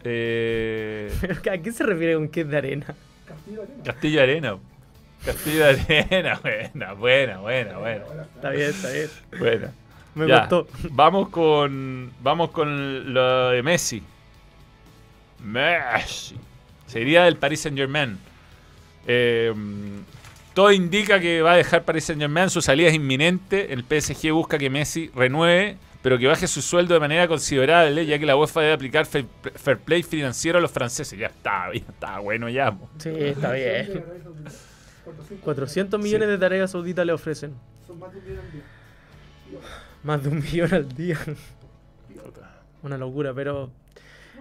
Eh, ¿A qué se refiere con que es de arena? Castillo de arena. Castillo Arena. Castillo de Arena. Buena, buena, buena, buena. Está bien, está bien. Buena. Me Ya, gustó. Vamos con, vamos con lo de Messi. Messi. Se iría del Paris Saint Germain. todo indica que va a dejar Paris Saint Germain. Su salida es inminente. El PSG busca que Messi renueve, pero que baje su sueldo de manera considerable, ya que la UEFA debe aplicar fair, play financiero a los franceses. Ya está, ya está bueno ya. Sí, está bien. 400 400 millones de tareas sauditas le ofrecen. Son más de un millón al día. Más de un millón al día. Una locura, pero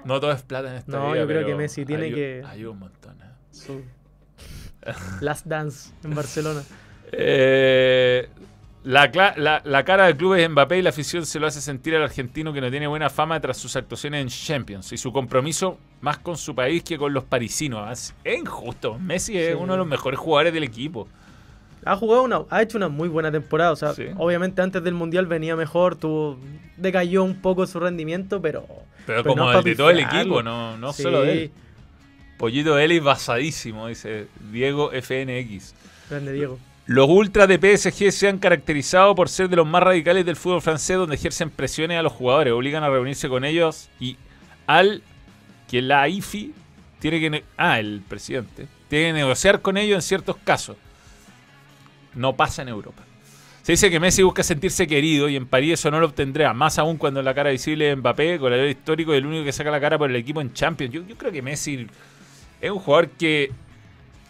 No todo es plata en esta No, vida, yo creo que Messi tiene que- Ayuda un montón. ¿eh? su Last Dance en Barcelona. Eh, la, cla- la- la cara del club es Mbappé y la afición se lo hace sentir al argentino que no tiene buena fama tras sus actuaciones en Champions y su compromiso más con su país que con los parisinos. Es es injusto. Messi es Sí. uno de los mejores jugadores del equipo. Ha jugado una, ha hecho una muy buena temporada. O sea, Sí. obviamente antes del mundial venía mejor, tuvo, decayó un poco su rendimiento, pero. Pero, Pero como no el de todo el equipo, no, no Sí. solo de él. Pollito Eli basadísimo, dice Diego FNX. Grande Diego. Los ultras de PSG se han caracterizado por ser de los más radicales del fútbol francés, donde ejercen presiones a los jugadores, obligan a reunirse con ellos y al que la IFI tiene que ah, el presidente tiene que negociar con ellos en ciertos casos. No pasa en Europa. Se dice que Messi busca sentirse querido y en París eso no lo obtendrá, más aún cuando la cara visible de Mbappé, goleador histórico y el único que saca la cara por el equipo en Champions. Yo creo que Messi es un jugador que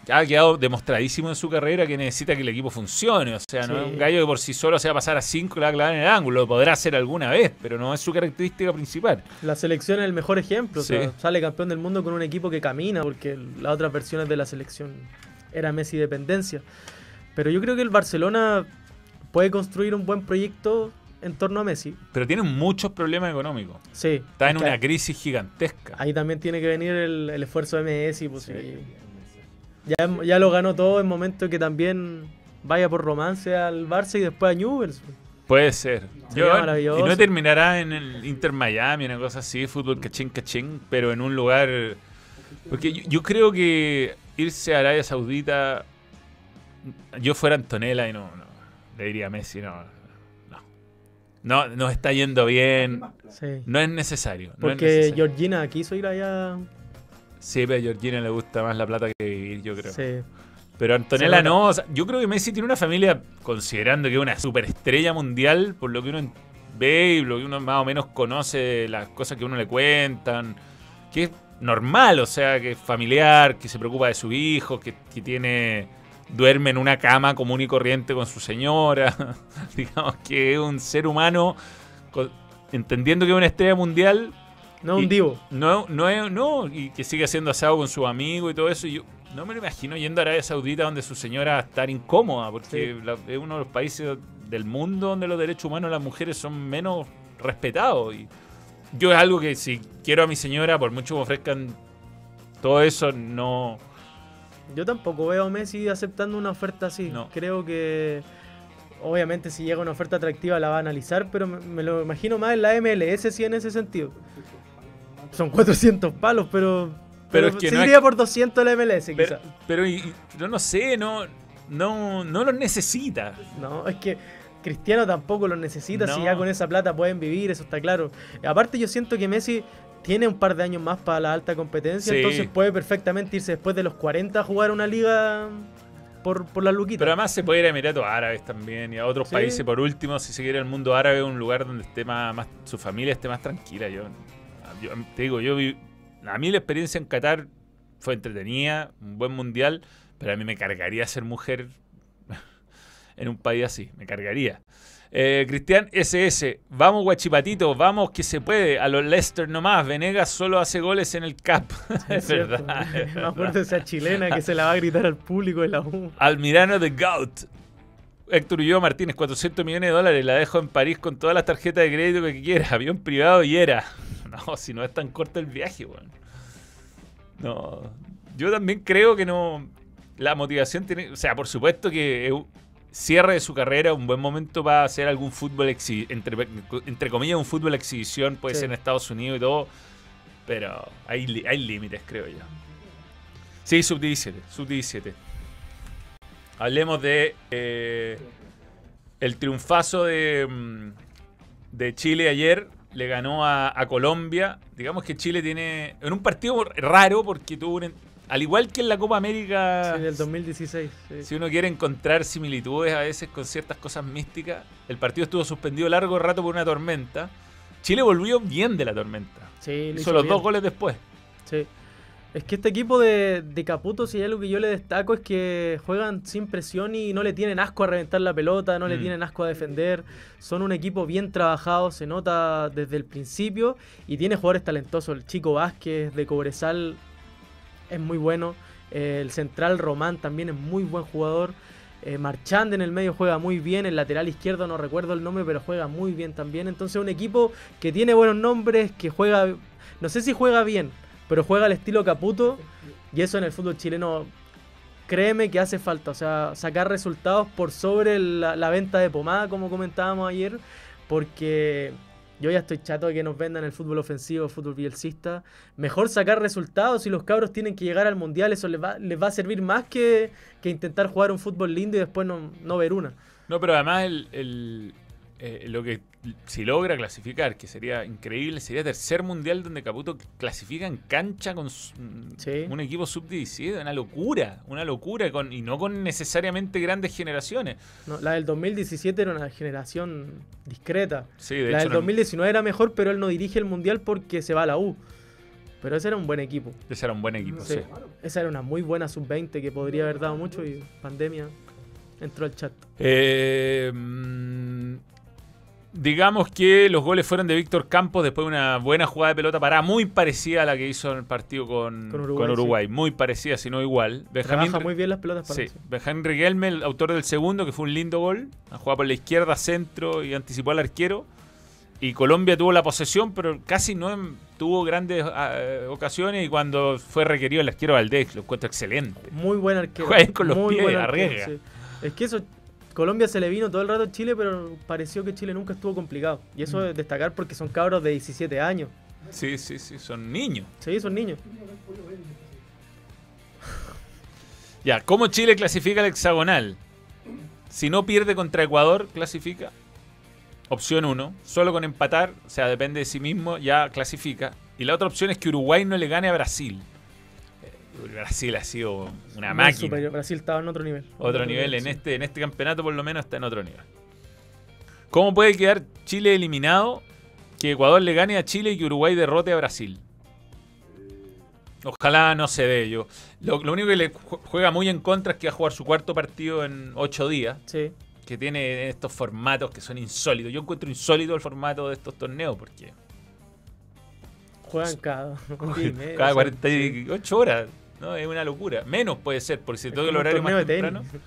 ha quedado demostradísimo en su carrera que necesita que el equipo funcione. O sea, no es un gallo que por sí solo se va a pasar a 5 y la va a clavar en el ángulo. Lo podrá hacer alguna vez, pero no es su característica principal. La selección es el mejor ejemplo. o Sí. sea, sale campeón del mundo con un equipo que camina, porque las otras versiones de la selección era Messi dependencia. Pero yo creo que el Barcelona puede construir un buen proyecto en torno a Messi. Pero tiene muchos problemas económicos. Sí. Está en una crisis gigantesca. Ahí también tiene que venir el, el esfuerzo de Messi. Pues, Sí. sí. Ya, ya lo ganó todo en momento que también vaya por romance al Barça y después a Newell's. Puede ser. Yo- y no terminará en el Inter Miami, una cosa así, fútbol cachín cachín, pero en un lugar. Porque yo, yo creo que irse a Arabia Saudita. Yo fuera Antonella y no, no. Le diría a Messi, no. No. No, nos está yendo bien. Sí. No es necesario. no es Porque necesario. Georgina quiso ir allá. Sí, pero a Georgina le gusta más la plata que yo creo. Sí. Pero Antonella no. o sea, yo creo que Messi tiene una familia, considerando que es una superestrella mundial, por lo que uno ve y lo que uno más o menos conoce, las cosas que uno le cuentan, que es normal, o sea, que es familiar, que se preocupa de su hijo, que, que tiene duerme en una cama común y corriente con su señora, digamos que es un ser humano, con- entendiendo que es una estrella mundial, No Y- un divo. no, no, es- no, y que sigue haciendo asado con sus amigos y todo eso. Y yo no me lo imagino yendo a Arabia Saudita donde su señora estar incómoda, porque la- es uno de los países del mundo donde los derechos humanos de las mujeres son menos respetados. Y yo es algo que si quiero a mi señora, por mucho que me ofrezcan todo eso, no. Yo tampoco veo a Messi aceptando una oferta así. No. Creo que obviamente si llega una oferta atractiva la va a analizar, pero me, me lo imagino más en la MLS sí en ese sentido. Son 400 palos, pero Pero pero, es que sí no es- iría por 200 la MLS Pero, quizá. pero y- y- yo no sé, no, no, no los necesita. No, es que Cristiano tampoco lo necesita, si ya con esa plata pueden vivir, eso está claro. Aparte yo siento que Messi tiene un par de años más para la alta competencia, Sí. entonces puede perfectamente irse después de los 40 a jugar una liga por, por la luquita. Pero además se puede ir a Emiratos Árabes también y a otros Sí. países. Por último, si se quiere el mundo árabe, un lugar donde esté más, más- su familia esté más tranquila. Yo, yo te digo, yo vi, a mí la experiencia en Qatar fue entretenida, un buen mundial, pero a mí me cargaría ser mujer en un país así, me cargaría. Eh, Cristian SS, vamos guachipatito, vamos que se puede, a los Leicester nomás, Venegas solo hace goles en el CAP. es cierto. verdad. es Me acuerdo verdad. esa chilena que se la va a gritar al público de la U. Almirano de Gout. Héctor Ulloa Martínez, 400 millones de dólares. La dejo en París con todas las tarjetas de crédito que quiera. Avión privado y era. No, si no es tan corto el viaje, weón. No. Yo también creo que no. La motivación tiene. O sea, por supuesto que cierre de su carrera, un buen momento para hacer algún fútbol exhi- entre, entre comillas, un fútbol exhibición, puede Sí. ser en Estados Unidos y todo. Pero hay, hay límites, creo yo. Sí, sub 17, sub 17. Hablemos de eh, el triunfazo de, mm, de Chile ayer le ganó a, a Colombia. Digamos que Chile tiene. En un partido raro, porque tuvo un. Al igual que en la Copa América. Sí, del 2016. sí. Si uno quiere encontrar similitudes a veces con ciertas cosas místicas, el partido estuvo suspendido largo rato por una tormenta. Chile volvió bien de la tormenta. Sí, Hizo hizo los bien. dos goles después. Sí. Es que este equipo de, de Caputo, si hay algo que yo le destaco, es que juegan sin presión y no le tienen asco a reventar la pelota, no le Mm. tienen asco a defender. Son un equipo bien trabajado, se nota desde el principio y tiene jugadores talentosos. El chico Vázquez de Cobresal es muy bueno. Eh, el central Román también es muy buen jugador. Eh, Marchand en el medio juega muy bien. El lateral izquierdo no recuerdo el nombre, pero juega muy bien también. Entonces un equipo que tiene buenos nombres, que juega... No sé si juega bien, pero juega al estilo Caputo. Y eso en el fútbol chileno, créeme que hace falta. O sea, sacar resultados por sobre la, venta de pomada, como comentábamos ayer. Porque yo ya estoy chato de que nos vendan el fútbol ofensivo, fútbol bielcista. Mejor sacar resultados y los cabros tienen que llegar al mundial. Eso les va, les va a servir más que, que intentar jugar un fútbol lindo y después no, no ver una. No, pero además el, el- eh, lo que si logra clasificar, que sería increíble, sería tercer mundial donde Caputo clasifica en cancha con Sí. un equipo sub-17, una locura, una locura, con, y no con necesariamente grandes generaciones. No, la del 2017 era una generación discreta. Sí, de la hecho, del no- 2019 era mejor, pero él no dirige el mundial porque se va a la U. Pero ese era un buen equipo. ese era un buen equipo, Sí. sí. Esa era una muy buena sub-20 que podría haber dado mucho y pandemia entró al chat. Eh, mm, digamos que los goles fueron de Víctor Campos después de una buena jugada de pelota parada, muy parecida a la que hizo en el partido con, Con con Uruguay. Muy parecida, si no igual. Benjamín, Trabaja muy bien las pelotas para sí. Benjamín Riquelme, el autor del segundo, que fue un lindo gol. A jugar por la izquierda, centro y anticipó al arquero. Y Colombia tuvo la posesión, pero casi no tuvo grandes ah, ocasiones. Y cuando fue requerido el arquero Valdés, lo encuentro excelente. Muy buen arquero. Juega con los muy pies, arriesga. sí. Es que eso, Colombia se le vino todo el rato a Chile, pero pareció que Chile nunca estuvo complicado. Y eso Mm. es destacar porque son cabros de 17 años. Sí, sí, sí, son niños. Sí, son niños. Ya, ¿cómo Chile clasifica al hexagonal? Si no pierde contra Ecuador, clasifica. Opción 1, solo con empatar, o sea, depende de sí mismo, ya clasifica. Y la otra opción es que Uruguay no le gane a Brasil. Brasil ha sido una Muy máquina. superior. Brasil estaba en otro nivel. Otro nivel, en sí. este, en este campeonato por lo menos está en otro nivel. ¿Cómo puede quedar Chile eliminado? Que Ecuador le gane a Chile y que Uruguay derrote a Brasil. Ojalá no se dé yo. Lo, lo único que le ju- juega muy en contra es que va a jugar su cuarto partido en ocho días. Sí. Que tiene estos formatos que son insólitos. Yo encuentro insólito el formato de estos torneos porque Juegan cada cada o sea, 48 horas. ¿No? Es una locura. Menos puede ser, porque si todo el horario más temprano. tenis.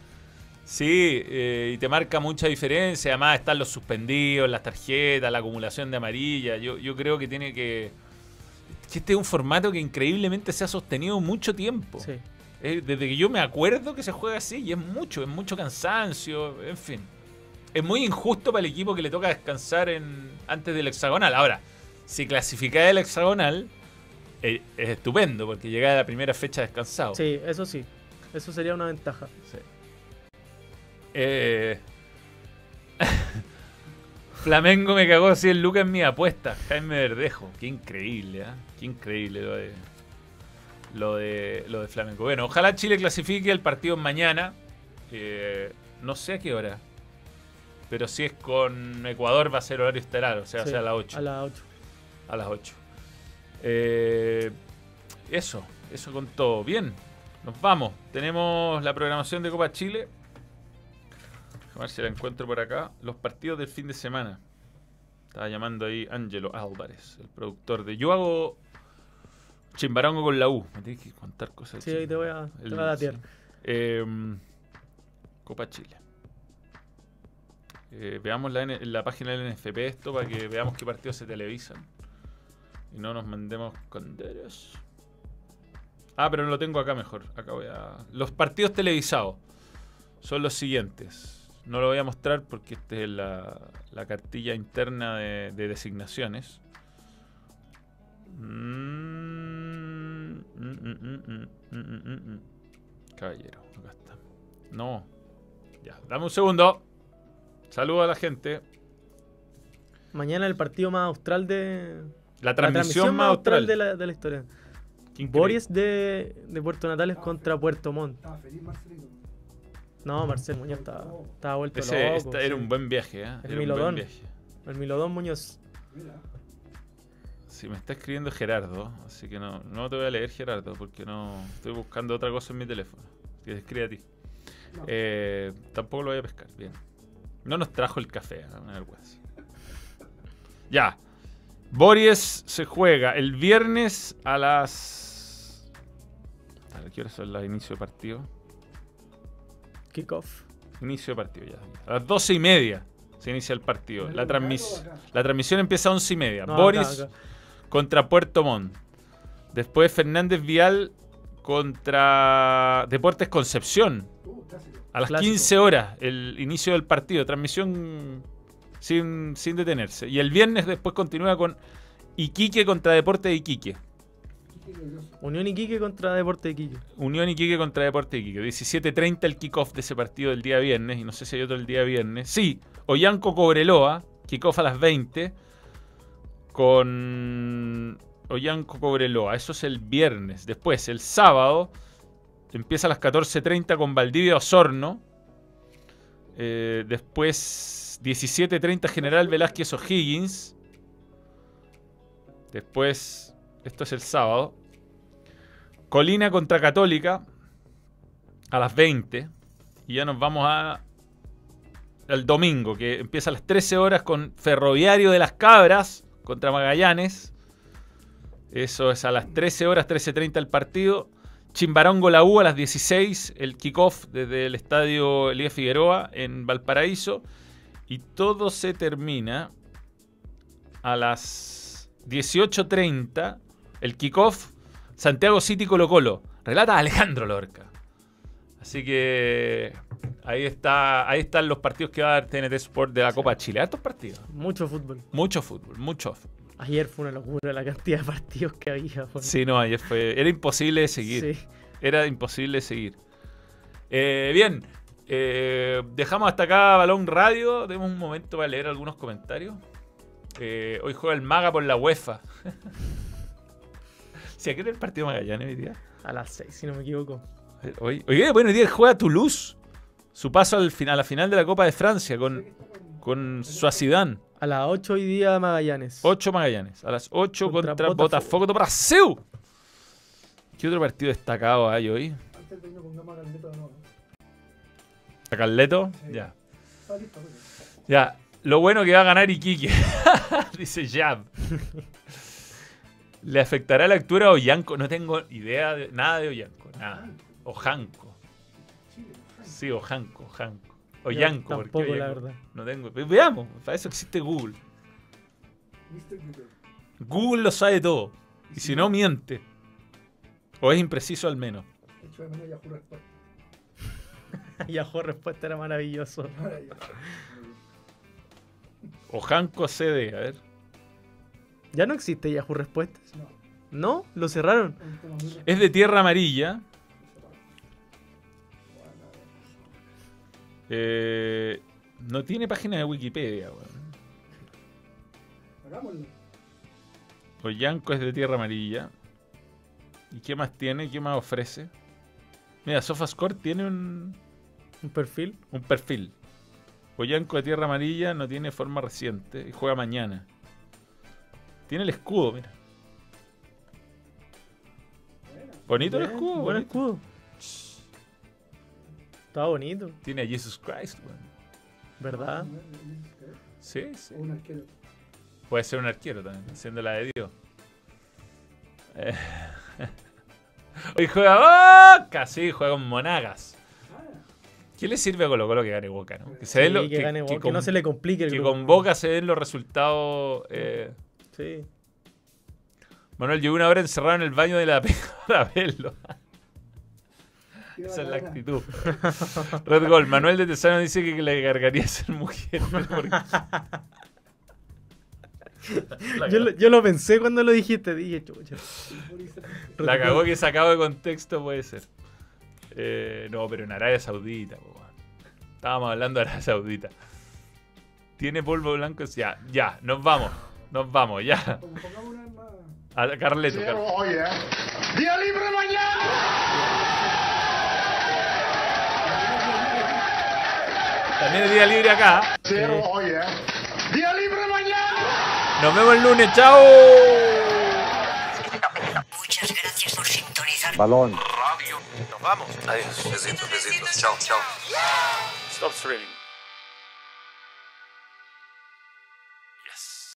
Sí, eh, y te marca mucha diferencia. Además están los suspendidos, las tarjetas, la acumulación de amarilla. Yo, yo creo que tiene que... que este es un formato que increíblemente se ha sostenido mucho tiempo. Sí. Eh, desde que yo me acuerdo que se juega así y es mucho, es mucho cansancio, en fin. Es muy injusto para el equipo que le toca descansar en, antes del hexagonal. Ahora, si clasificás el hexagonal, eh, es estupendo porque llega a la primera fecha descansado. Sí, eso sí. Eso sería una ventaja. Eh, Flamengo me cagó 100 lucas en mi apuesta. Jaime Verdejo. Qué increíble, ¿ah? Qué increíble lo de, lo de lo de Flamengo. Bueno, ojalá Chile clasifique el partido mañana. Eh, no sé a qué hora. Pero si es con Ecuador va a ser horario estelar, o sea, Sí, sea a las 8. A las 8. A las 8. Eh, eso, eso con todo. Bien, nos vamos. Tenemos la programación de Copa Chile. A ver si la encuentro por acá. Los partidos del fin de semana. Estaba llamando ahí Angelo Álvarez, el productor de Yo hago chimbarango con la U. Me tienes que contar cosas. Sí, ahí te voy a, te voy a datear. sí. Eh, Copa Chile. Eh, veamos la, N- la página del NFP esto para que veamos qué partidos se televisan. Y no nos mandemos conderos. Ah, pero no lo tengo acá mejor. Acá voy a... Los partidos televisados son los siguientes. No lo voy a mostrar porque esta es la, la cartilla interna de, designaciones. Caballero, acá está. No. Ya, dame un segundo. Saludo a la gente. Mañana el partido más austral de, la transmisión, más austral. de la, de la historia. Boris de, de Puerto Natales contra Puerto Montt. Estaba feliz Marcelino. No, Marcel Muñoz estaba, estaba vuelto Ese- loco. esta- era un buen viaje, ¿eh? El Era un buen viaje. El Milodón Muñoz. Mira. Sí, me está escribiendo Gerardo, así que no, no te voy a leer Gerardo, porque no estoy buscando otra cosa en mi teléfono. Que te escribe a ti. No. Eh, tampoco lo voy a pescar, bien. No nos trajo el café, ¿eh? una vergüenza. Ya. Bories se juega el viernes a las. ¿A qué hora son las inicio de partido? Kickoff. Inicio de partido ya. A las doce y media se inicia el partido. ¿En el La, transmis- la transmisión empieza a once y media. No, Boris acá, acá. contra Puerto Montt. Después Fernández Vial contra Deportes Concepción. Uh. A las Clásico. 15 horas, el inicio del partido. Transmisión sin, sin detenerse. Y el viernes después continúa con Iquique contra Deportes de Iquique. Unión Iquique contra Deporte de Iquique. Unión Iquique contra Deportes de Iquique. 17.30 el kickoff de ese partido del día viernes. Y no sé si hay otro el día viernes. Sí, Ollanco Cobreloa. Kickoff a las 20. Con Ollanco Cobreloa. Eso es el viernes. Después, el sábado. Empieza a las 14.30 con Valdivia Osorno. Eh, después, 17.30 General Velázquez O'Higgins. Después, esto es el sábado. Colina contra Católica a las 20. Y ya nos vamos a el domingo, que empieza a las 13 horas con Ferroviario de las Cabras contra Magallanes. Eso es a las 13 horas, 13.30 el partido. Chimbarongo La U a las 16, el kickoff desde el estadio Elías Figueroa en Valparaíso. Y todo se termina a las 18.30, el kickoff Santiago City Colo Colo. Relata Alejandro Lorca. Así que ahí está, ahí están los partidos que va a dar TNT Sport de la Copa Chile. Estos partidos. Mucho fútbol. Mucho fútbol, mucho fútbol. Ayer fue una locura la cantidad de partidos que había. Sí, no, ayer fue. Era imposible de seguir. Sí. Era imposible de seguir. Eh, bien, eh, dejamos hasta acá Balón Radio. Demos un momento para leer algunos comentarios. Eh, hoy juega el Maga por la UEFA. ¿Sí, ¿A qué era el partido de Magallanes hoy día? A las 6, si no me equivoco. Hoy, hoy, bueno, hoy día juega Toulouse. Su paso al final, a la final de la Copa de Francia con, con Suacidán. A las 8 hoy día Magallanes. 8 Magallanes. A las 8 Contra contra, Botafogo. Botafogo do Brasil. ¿Qué otro partido destacado hay hoy? Antes de irnos pongamos a Carleta de nuevo. ¿A Carleto? Sí. Ya. Ya. Lo bueno que va a ganar Iquique. Dice Jab. ¿Le afectará la lectura a Ollanco? No tengo idea de nada de Ollanco. Nada. Ojanco. Sí, Ojanco, Ojanco. Ollanco. ¿por qué tampoco, la Ollanco? verdad. No tengo. Ve- Veamos. Para eso existe Google. Mr. Google. Google lo sabe todo. Y si no, miente. O es impreciso al menos. Hecho de menos Yahoo Respuesta. Era maravilloso. Ojanco CD. A ver. Ya no existe Yahoo respuestas. No, ¿No? Lo cerraron. Es de tierra amarilla. Eh, no tiene página de Wikipedia, weón. Hagámoslo. Ollanco es de tierra amarilla. ¿Y qué más tiene? ¿Qué más ofrece? Mira, SofaScore tiene un, Un perfil. un perfil. Ollanco de tierra amarilla no tiene forma reciente y juega mañana. Tiene el escudo, mira. Bonito el escudo. Buen bonito. escudo. Estaba bonito, Tiene a Jesus Christ, weón. ¿verdad? Sí, sí. Un arquero. Puede ser un arquero también, siendo la de Dios. Eh. Hoy juega Boca, sí, juega con Monagas. ¿Qué le sirve a Colo Colo que gane Boca? ¿no? Que, se Sí, den lo- que, que- gane, que que con, no se le complique el que grupo. con Boca se den los resultados. eh. Sí. Manuel, llevo una hora encerrado en el baño de la pega para verlo. Esa es la actitud. Red Gold, Manuel de Tesano dice que le cargaría ser mujer. Yo, lo- yo lo pensé cuando lo dijiste. Dije, chucha. La cagó que sacado de contexto puede ser. Eh, no, pero en Arabia Saudita, po. Estábamos hablando de Arabia Saudita. Tiene polvo blanco. Ya, ya, nos vamos. Nos vamos, ya. A Carleto. Car- ¿eh? Día libre mañana. También es día libre acá. Cero ¿eh? Día libre mañana. Nos vemos el lunes. ¡Chao! Muchas gracias por sintonizar. Balón. Vamos. Adiós. Besitos, besitos. Chao, chao. Stop streaming.